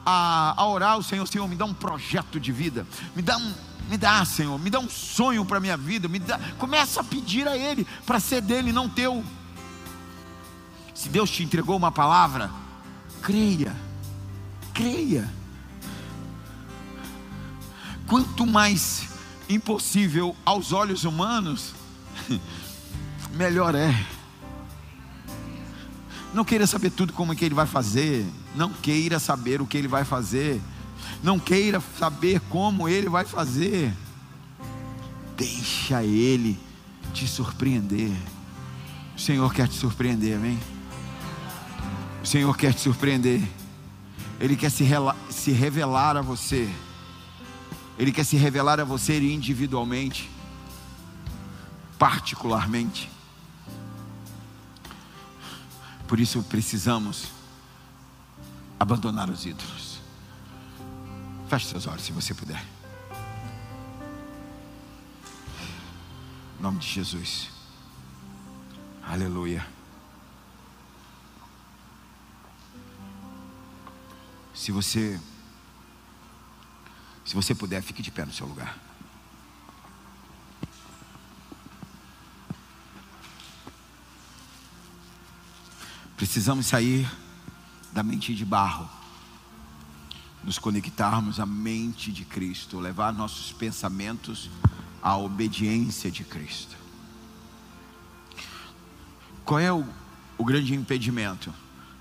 a, a orar ao Senhor, Senhor, me dá um projeto de vida, me dá um, me dá, Senhor, me dá um sonho para a minha vida, me dá, começa a pedir a Ele para ser dele, não teu. Se Deus te entregou uma palavra, creia, creia. Quanto mais impossível aos olhos humanos, melhor é. Não queira saber tudo como é que ele vai fazer. Não queira saber o que ele vai fazer. Não queira saber como ele vai fazer. Deixa ele te surpreender. O Senhor quer te surpreender, amém? O Senhor quer te surpreender. Ele quer se, se revelar a você. Ele quer se revelar a você individualmente, particularmente. Por isso precisamos abandonar os ídolos. Feche seus olhos se você puder. Em nome de Jesus. Aleluia. Se você se você puder, fique de pé no seu lugar. Precisamos sair da mente de barro, nos conectarmos à mente de Cristo, levar nossos pensamentos à obediência de Cristo. Qual é o, o grande impedimento?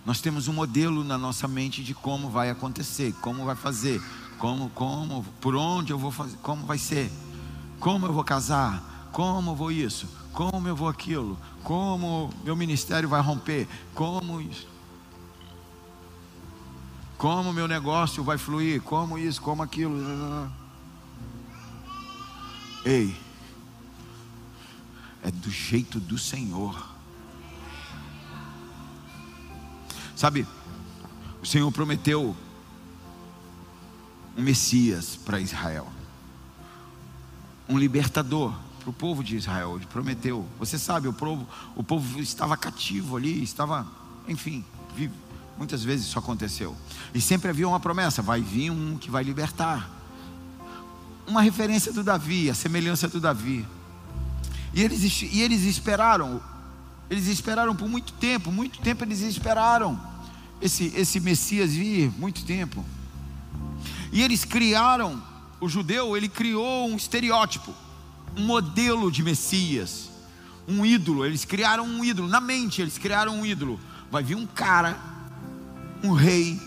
Nós temos um modelo na nossa mente de como vai acontecer, como vai fazer, como, como, por onde eu vou fazer, como vai ser, como eu vou casar, como eu vou isso, como eu vou aquilo, como meu ministério vai romper, como isso, como meu negócio vai fluir, como isso, como aquilo. Ei, é do jeito do Senhor. Sabe, o Senhor prometeu um Messias para Israel, um libertador para o povo de Israel. Prometeu. Você sabe, o povo, o povo estava cativo ali, estava, enfim, vivo. Muitas vezes isso aconteceu. E sempre havia uma promessa: vai vir um que vai libertar. Uma referência do Davi, a semelhança do Davi. E eles, e eles esperaram, eles esperaram por muito tempo, muito tempo eles esperaram esse, esse Messias vir, muito tempo. E eles criaram, o judeu, ele criou um estereótipo modelo de Messias, um ídolo. Eles criaram um ídolo, na mente eles criaram um ídolo. Vai vir um cara, um rei,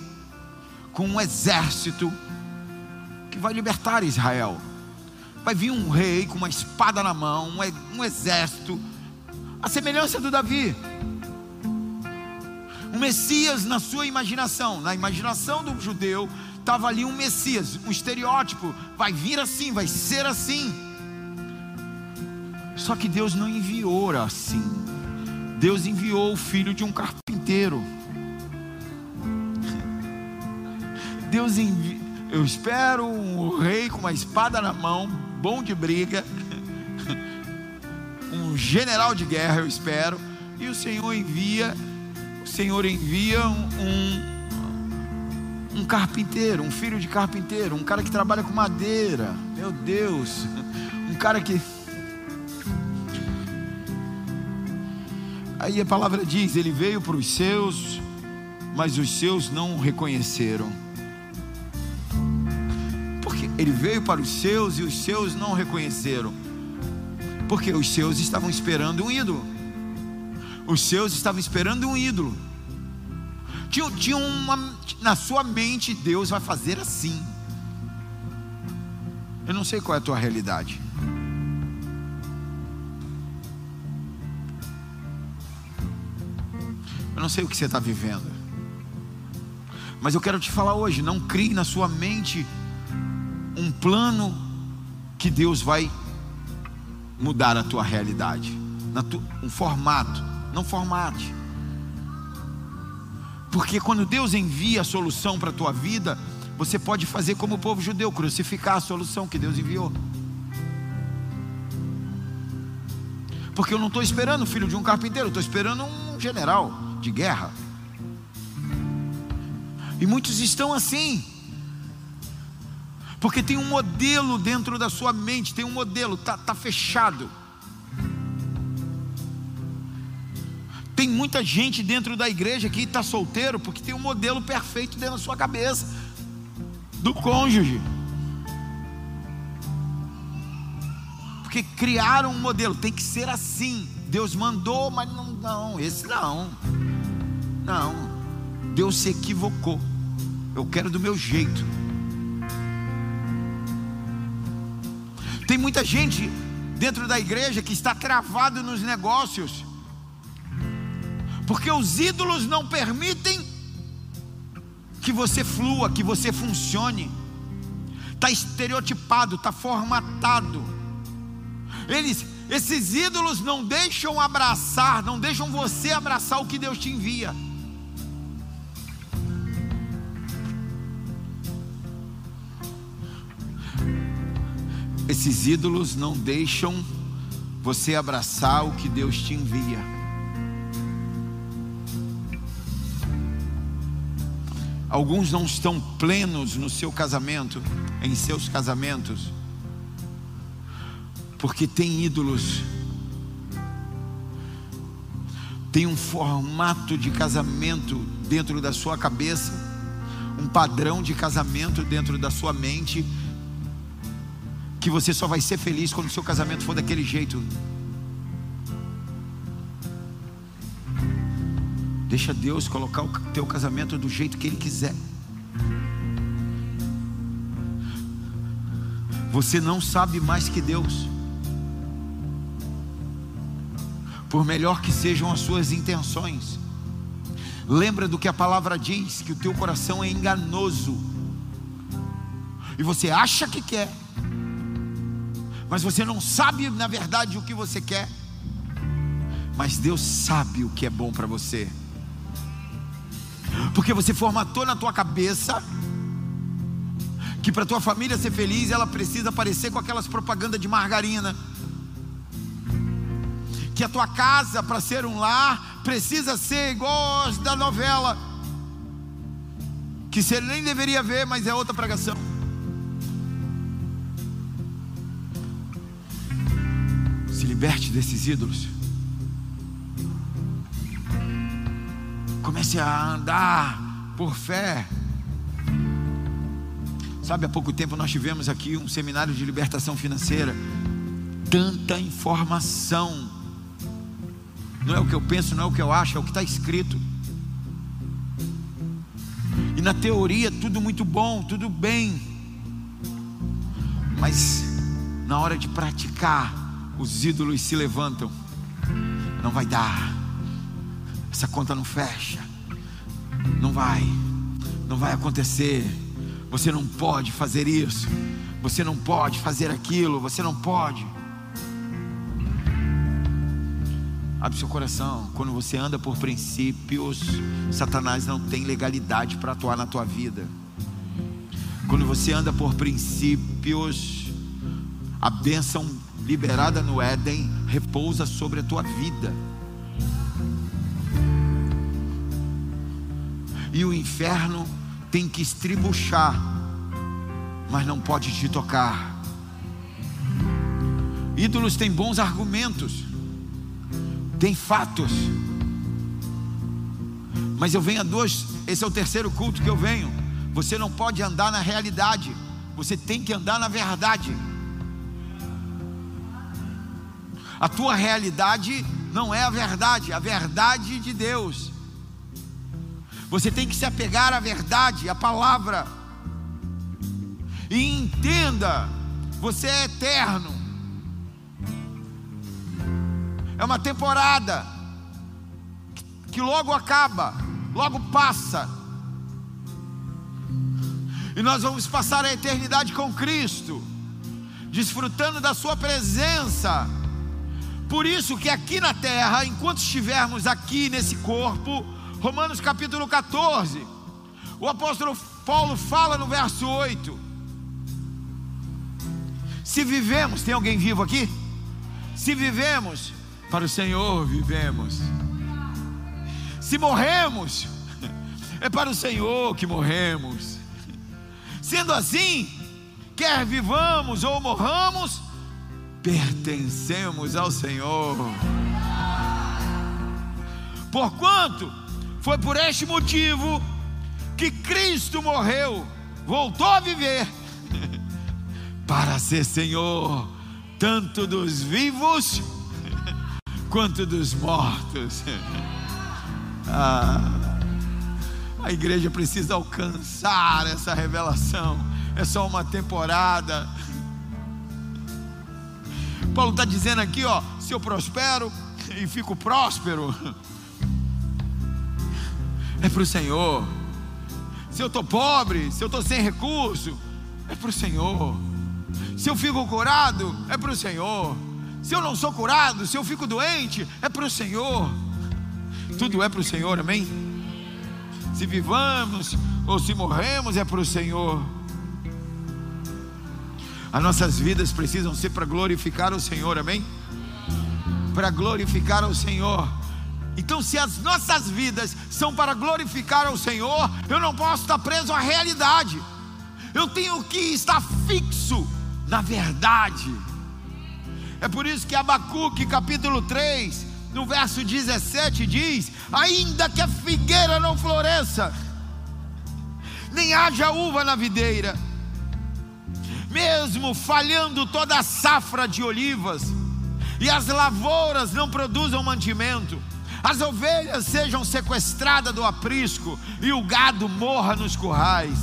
com um exército, que vai libertar Israel. Vai vir um rei com uma espada na mão, um exército, a semelhança do Davi. Um Messias na sua imaginação, na imaginação do judeu, estava ali um Messias, um estereótipo, vai vir assim, vai ser assim. Só que Deus não enviou assim. Deus enviou o filho de um carpinteiro. Deus enviou. Eu espero um rei com uma espada na mão, bom de briga, um general de guerra, eu espero. E o Senhor envia, o Senhor envia um, um carpinteiro, um filho de carpinteiro, um cara que trabalha com madeira. Meu Deus, um cara que Aí a palavra diz: Ele veio para os seus, mas os seus não o reconheceram. Porque ele veio para os seus e os seus não o reconheceram. Porque os seus estavam esperando um ídolo. Os seus estavam esperando um ídolo. Tinha, tinha uma. Na sua mente, Deus vai fazer assim. Eu não sei qual é a tua realidade. Eu não sei o que você está vivendo. Mas eu quero te falar hoje: não crie na sua mente um plano que Deus vai mudar a tua realidade. um formato. Não formate. Porque quando Deus envia a solução para a tua vida, você pode fazer como o povo judeu, crucificar a solução que Deus enviou. Porque eu não estou esperando o filho de um carpinteiro, estou esperando um general de guerra. E muitos estão assim. Porque tem um modelo dentro da sua mente, tem um modelo, está tá fechado. Tem muita gente dentro da igreja que está solteiro porque tem um modelo perfeito dentro da sua cabeça do cônjuge. Porque criaram um modelo, tem que ser assim. Deus mandou, mas não, não, esse não. Não. Deus se equivocou. Eu quero do meu jeito. Tem muita gente dentro da igreja que está travado nos negócios porque os ídolos não permitem que você flua, que você funcione. Está estereotipado, está formatado. Eles, esses ídolos não deixam abraçar, não deixam você abraçar o que Deus te envia. Esses ídolos não deixam você abraçar o que Deus te envia. Alguns não estão plenos no seu casamento, em seus casamentos, porque tem ídolos, tem um formato de casamento dentro da sua cabeça, um padrão de casamento dentro da sua mente, que você só vai ser feliz quando o seu casamento for daquele jeito. Deixa Deus colocar o teu casamento do jeito que Ele quiser. Você não sabe mais que Deus. Por melhor que sejam as suas intenções. Lembra do que a palavra diz: que o teu coração é enganoso. E você acha que quer, mas você não sabe na verdade o que você quer. Mas Deus sabe o que é bom para você porque você formatou na tua cabeça que para tua família ser feliz ela precisa aparecer com aquelas propagandas de margarina. Que a tua casa para ser um lar precisa ser igual da novela. Que você nem deveria ver, mas é outra pregação. Se liberte desses ídolos. Comece a andar por fé. Sabe, há pouco tempo nós tivemos aqui um seminário de libertação financeira. Tanta informação. Não é o que eu penso, não é o que eu acho, é o que está escrito. E na teoria tudo muito bom, tudo bem. Mas na hora de praticar, os ídolos se levantam. Não vai dar essa conta não fecha, não vai, não vai acontecer. Você não pode fazer isso, você não pode fazer aquilo, você não pode. Abre seu coração. Quando você anda por princípios, Satanás não tem legalidade para atuar na tua vida. Quando você anda por princípios, a bênção liberada no Éden repousa sobre a tua vida. e o inferno tem que estribuchar, mas não pode te tocar. Ídolos têm bons argumentos, têm fatos, Mas eu venho a dois, esse é o terceiro culto que eu venho. Você não pode andar na realidade, você tem que andar na verdade. A tua realidade não é a verdade, a verdade de Deus. Você tem que se apegar à verdade, à palavra. E entenda, você é eterno. É uma temporada que logo acaba, logo passa. E nós vamos passar a eternidade com Cristo, desfrutando da Sua presença. Por isso que aqui na terra, enquanto estivermos aqui nesse corpo, Romanos capítulo 14, o apóstolo Paulo fala no verso 8: Se vivemos, tem alguém vivo aqui? Se vivemos, para o Senhor vivemos. Se morremos, é para o Senhor que morremos. Sendo assim, quer vivamos ou morramos, pertencemos ao Senhor. Porquanto, foi por este motivo que Cristo morreu, voltou a viver, para ser Senhor, tanto dos vivos quanto dos mortos. Ah. A igreja precisa alcançar essa revelação. É só uma temporada. Paulo está dizendo aqui, ó, se eu prospero e fico próspero, é para o Senhor. Se eu estou pobre, se eu estou sem recurso, é para o Senhor. Se eu fico curado, é para o Senhor. Se eu não sou curado, se eu fico doente, é para o Senhor. Tudo é para o Senhor, amém? Se vivamos ou se morremos, é para o Senhor. As nossas vidas precisam ser para glorificar o Senhor, amém? Para glorificar o Senhor. Então, se as nossas vidas são para glorificar ao Senhor, eu não posso estar preso à realidade. Eu tenho que estar fixo na verdade. É por isso que Abacuque, capítulo 3, no verso 17 diz: Ainda que a figueira não floresça, nem haja uva na videira, mesmo falhando toda a safra de olivas, e as lavouras não produzam mantimento, as ovelhas sejam sequestradas do aprisco, e o gado morra nos currais,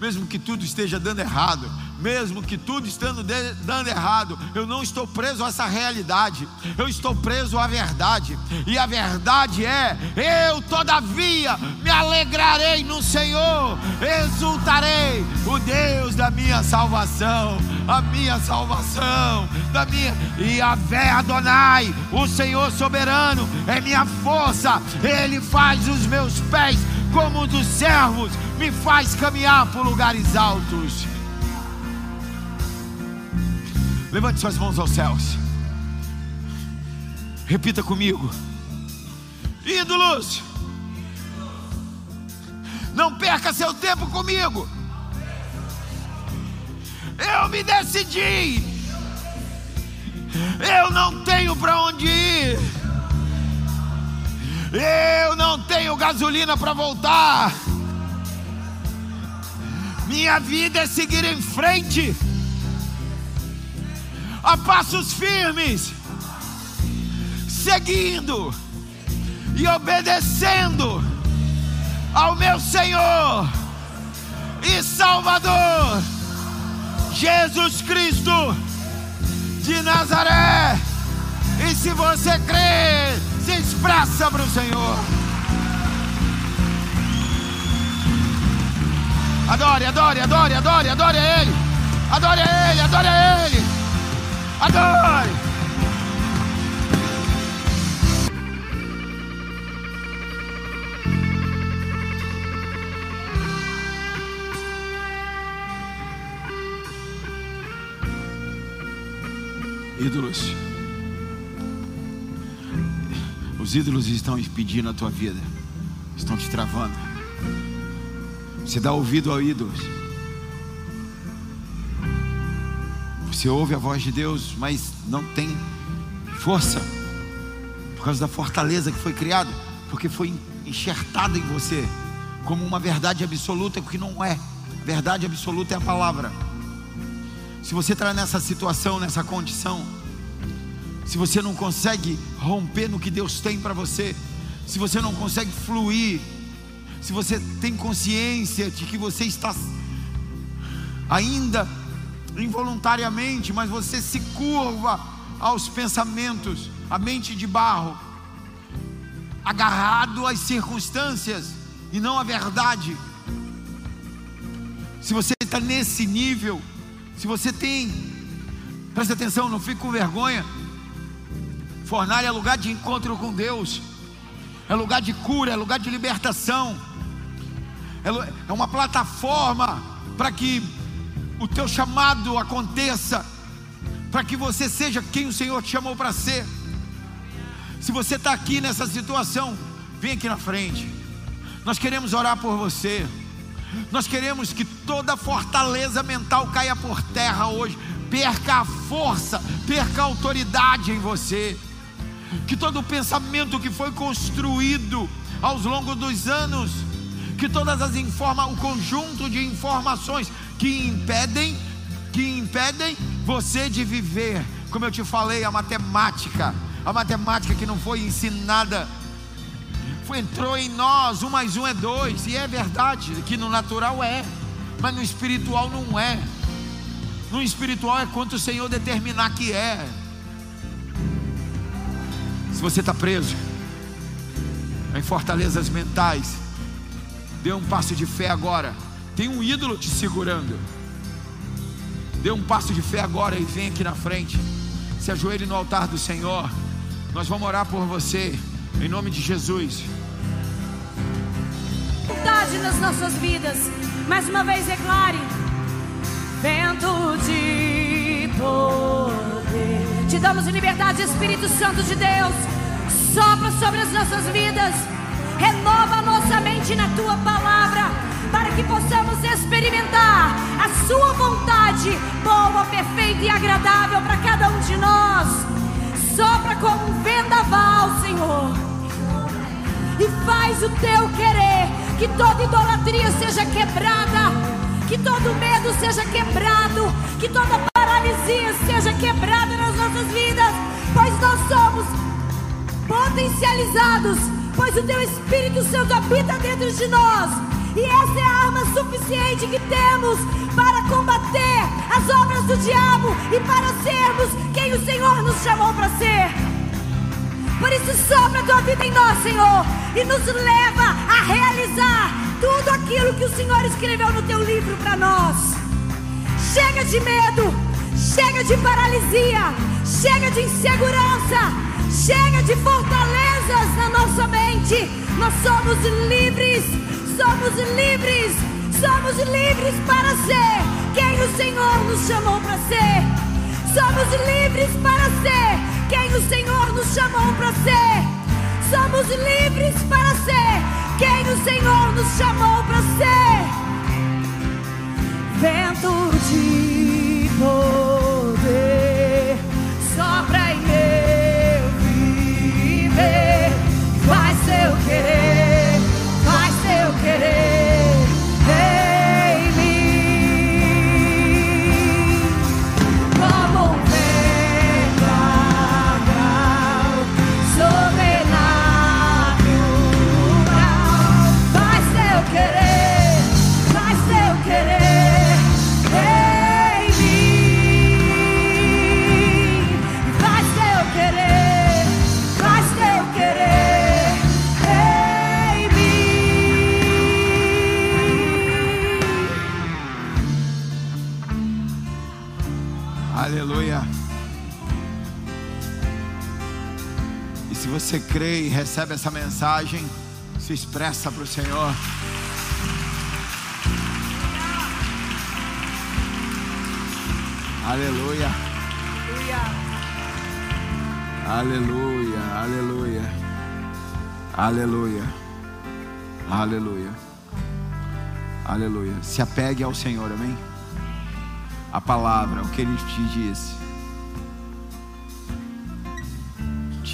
mesmo que tudo esteja dando errado, mesmo que tudo estando dando errado, eu não estou preso a essa realidade, eu estou preso à verdade, e a verdade é: eu todavia me alegrarei no Senhor, exultarei, o Deus da minha salvação, a minha salvação, da minha, e a vé Adonai, o Senhor soberano, é minha força, Ele faz os meus pés como os dos servos, me faz caminhar por lugares altos. Levante suas mãos aos céus. Repita comigo. Ídolos. Não perca seu tempo comigo. Eu me decidi. Eu não tenho para onde ir. Eu não tenho gasolina para voltar. Minha vida é seguir em frente a passos firmes, seguindo e obedecendo ao meu Senhor e Salvador, Jesus Cristo de Nazaré. E se você crê, se expressa para o Senhor. Adore, adore, adore, adore, adore a Ele. Adore a Ele, adore a Ele. Adore! Ídolos. Os ídolos estão impedindo a tua vida, estão te travando. Você dá ouvido ao ídolos. Você ouve a voz de Deus, mas não tem força, por causa da fortaleza que foi criada, porque foi enxertada em você como uma verdade absoluta, que não é. Verdade absoluta é a palavra. Se você está nessa situação, nessa condição, se você não consegue romper no que Deus tem para você, se você não consegue fluir, se você tem consciência de que você está ainda involuntariamente, mas você se curva aos pensamentos, a mente de barro, agarrado às circunstâncias e não à verdade. Se você está nesse nível, se você tem, preste atenção, não fique com vergonha. Fornalha é lugar de encontro com Deus, é lugar de cura, é lugar de libertação, é, é uma plataforma para que o teu chamado aconteça, para que você seja quem o Senhor te chamou para ser. Se você está aqui nessa situação, vem aqui na frente. Nós queremos orar por você. Nós queremos que toda fortaleza mental caia por terra hoje, perca a força, perca a autoridade em você. Que todo pensamento que foi construído aos longos dos anos, que todas as informa, o conjunto de informações que impedem, que impedem você de viver, como eu te falei, a matemática, a matemática que não foi ensinada foi, entrou em nós, um mais um é dois, e é verdade que no natural é, mas no espiritual não é. No espiritual é quanto o Senhor determinar que é. Se você está preso em fortalezas mentais, dê um passo de fé agora. Tem um ídolo te segurando. Dê um passo de fé agora e vem aqui na frente. Se ajoelhe no altar do Senhor. Nós vamos orar por você. Em nome de Jesus. Vontade nas nossas vidas. Mais uma vez, declare: Vento de poder. Te damos liberdade, Espírito Santo de Deus. Sopra sobre as nossas vidas. Renova nossa mente na tua palavra. Para que possamos experimentar a Sua vontade, boa, perfeita e agradável para cada um de nós. Sopra como um vendaval, Senhor e faz o teu querer. Que toda idolatria seja quebrada, que todo medo seja quebrado, que toda paralisia seja quebrada nas nossas vidas, pois nós somos potencializados, pois o teu Espírito Santo habita dentro de nós. E essa é a arma suficiente que temos para combater as obras do diabo e para sermos quem o Senhor nos chamou para ser. Por isso, sopra a tua vida em nós, Senhor, e nos leva a realizar tudo aquilo que o Senhor escreveu no teu livro para nós. Chega de medo, chega de paralisia, chega de insegurança, chega de fortalezas na nossa mente. Nós somos livres, somos livres, somos livres para ser quem o Senhor nos chamou para ser. Somos livres para ser quem o Senhor nos chamou para ser. Somos livres para ser quem o Senhor nos chamou para ser. Vento de poder sopra você crê e recebe essa mensagem, se expressa para o Senhor. Aleluia. Aleluia. Aleluia. Aleluia. Aleluia. Aleluia. Se apegue ao Senhor, amém? A palavra, o que Ele te disse.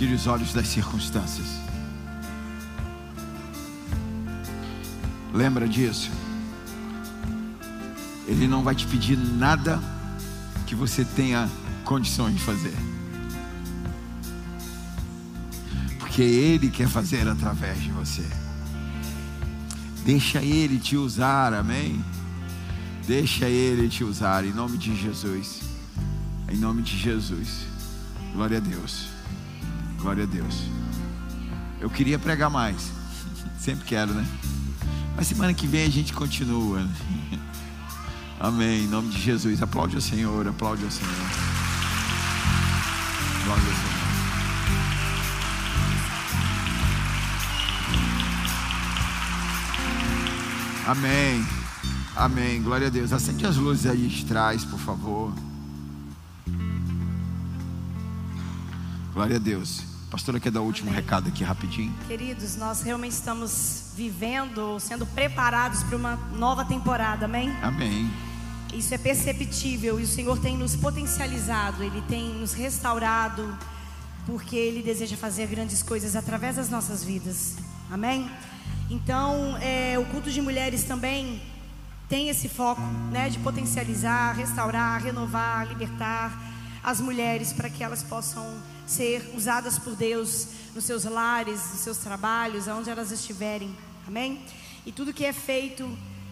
Tire os olhos das circunstâncias. Lembra disso? Ele não vai te pedir nada que você tenha condições de fazer. Porque Ele quer fazer através de você. Deixa Ele te usar, amém? Deixa Ele te usar, em nome de Jesus. Em nome de Jesus. Glória a Deus. Glória a Deus. Eu queria pregar mais. Sempre quero, né? Mas semana que vem a gente continua. Amém. Em nome de Jesus. Aplaude o Senhor. Aplaude o Senhor. Aplaude o Senhor. Amém. Amém. Glória a Deus. Acende as luzes aí de trás, por favor. Glória a Deus. Pastora, quer dar o último recado aqui rapidinho? Queridos, nós realmente estamos vivendo, sendo preparados para uma nova temporada, amém? Amém. Isso é perceptível e o Senhor tem nos potencializado, Ele tem nos restaurado, porque Ele deseja fazer grandes coisas através das nossas vidas, amém? Então, é, o culto de mulheres também tem esse foco, né, de potencializar, restaurar, renovar, libertar as mulheres para que elas possam ser usadas por Deus nos seus lares, nos seus trabalhos, aonde elas estiverem. Amém? E tudo que é feito,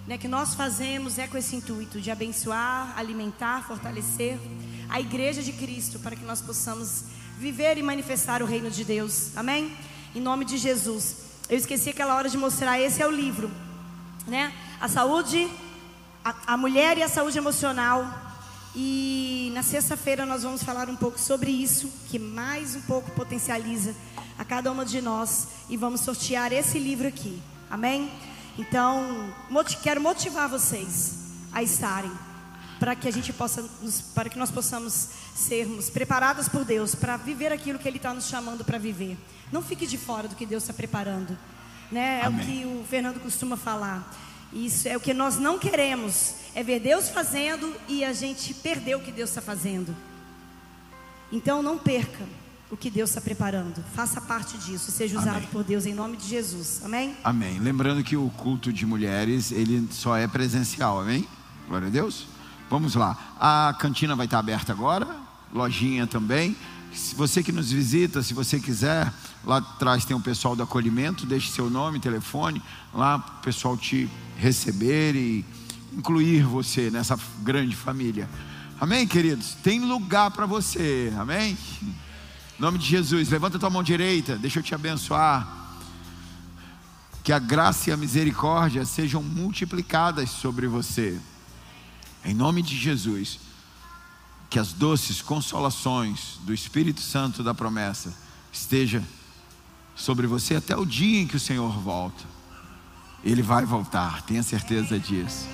né, que nós fazemos é com esse intuito de abençoar, alimentar, fortalecer a igreja de Cristo para que nós possamos viver e manifestar o reino de Deus. Amém? Em nome de Jesus. Eu esqueci aquela hora de mostrar, esse é o livro, né? A saúde, a, a mulher e a saúde emocional. E na sexta-feira nós vamos falar um pouco sobre isso, que mais um pouco potencializa a cada uma de nós. E vamos sortear esse livro aqui, amém? Então, quero motivar vocês a estarem para que a gente possa, para que nós possamos sermos preparadas por Deus para viver aquilo que Ele está nos chamando para viver. Não fique de fora do que Deus está preparando. Né? É Amém. o que o Fernando costuma falar. Isso é o que nós não queremos. É ver Deus fazendo e a gente perder o que Deus está fazendo. Então não perca o que Deus está preparando. Faça parte disso. Seja usado Amém. por Deus em nome de Jesus. Amém? Amém. Lembrando que o culto de mulheres, ele só é presencial. Amém? Glória a Deus. Vamos lá. A cantina vai estar aberta agora. Lojinha também. Se você que nos visita, se você quiser, lá atrás tem o pessoal do acolhimento, deixe seu nome, telefone, lá o pessoal te receber e incluir você nessa grande família. Amém, queridos? Tem lugar para você, amém? Em nome de Jesus, levanta tua mão direita, deixa eu te abençoar. Que a graça e a misericórdia sejam multiplicadas sobre você. Em nome de Jesus que as doces consolações do Espírito Santo da promessa esteja sobre você até o dia em que o Senhor volta. Ele vai voltar, tenha certeza disso.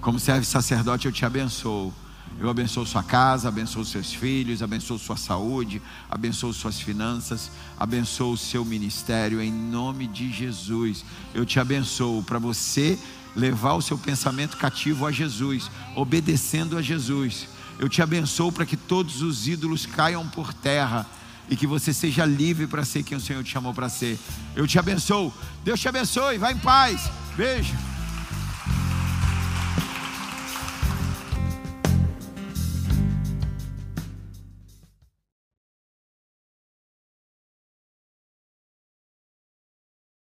Como serve sacerdote, eu te abençoo. Eu abençoo sua casa, abençoo seus filhos, abençoo sua saúde, abençoo suas finanças, abençoo o seu ministério em nome de Jesus. Eu te abençoo para você levar o seu pensamento cativo a Jesus, obedecendo a Jesus eu te abençoo para que todos os ídolos caiam por terra e que você seja livre para ser quem o Senhor te chamou para ser. Eu te abençoo. Deus te abençoe. Vai em paz. Beijo.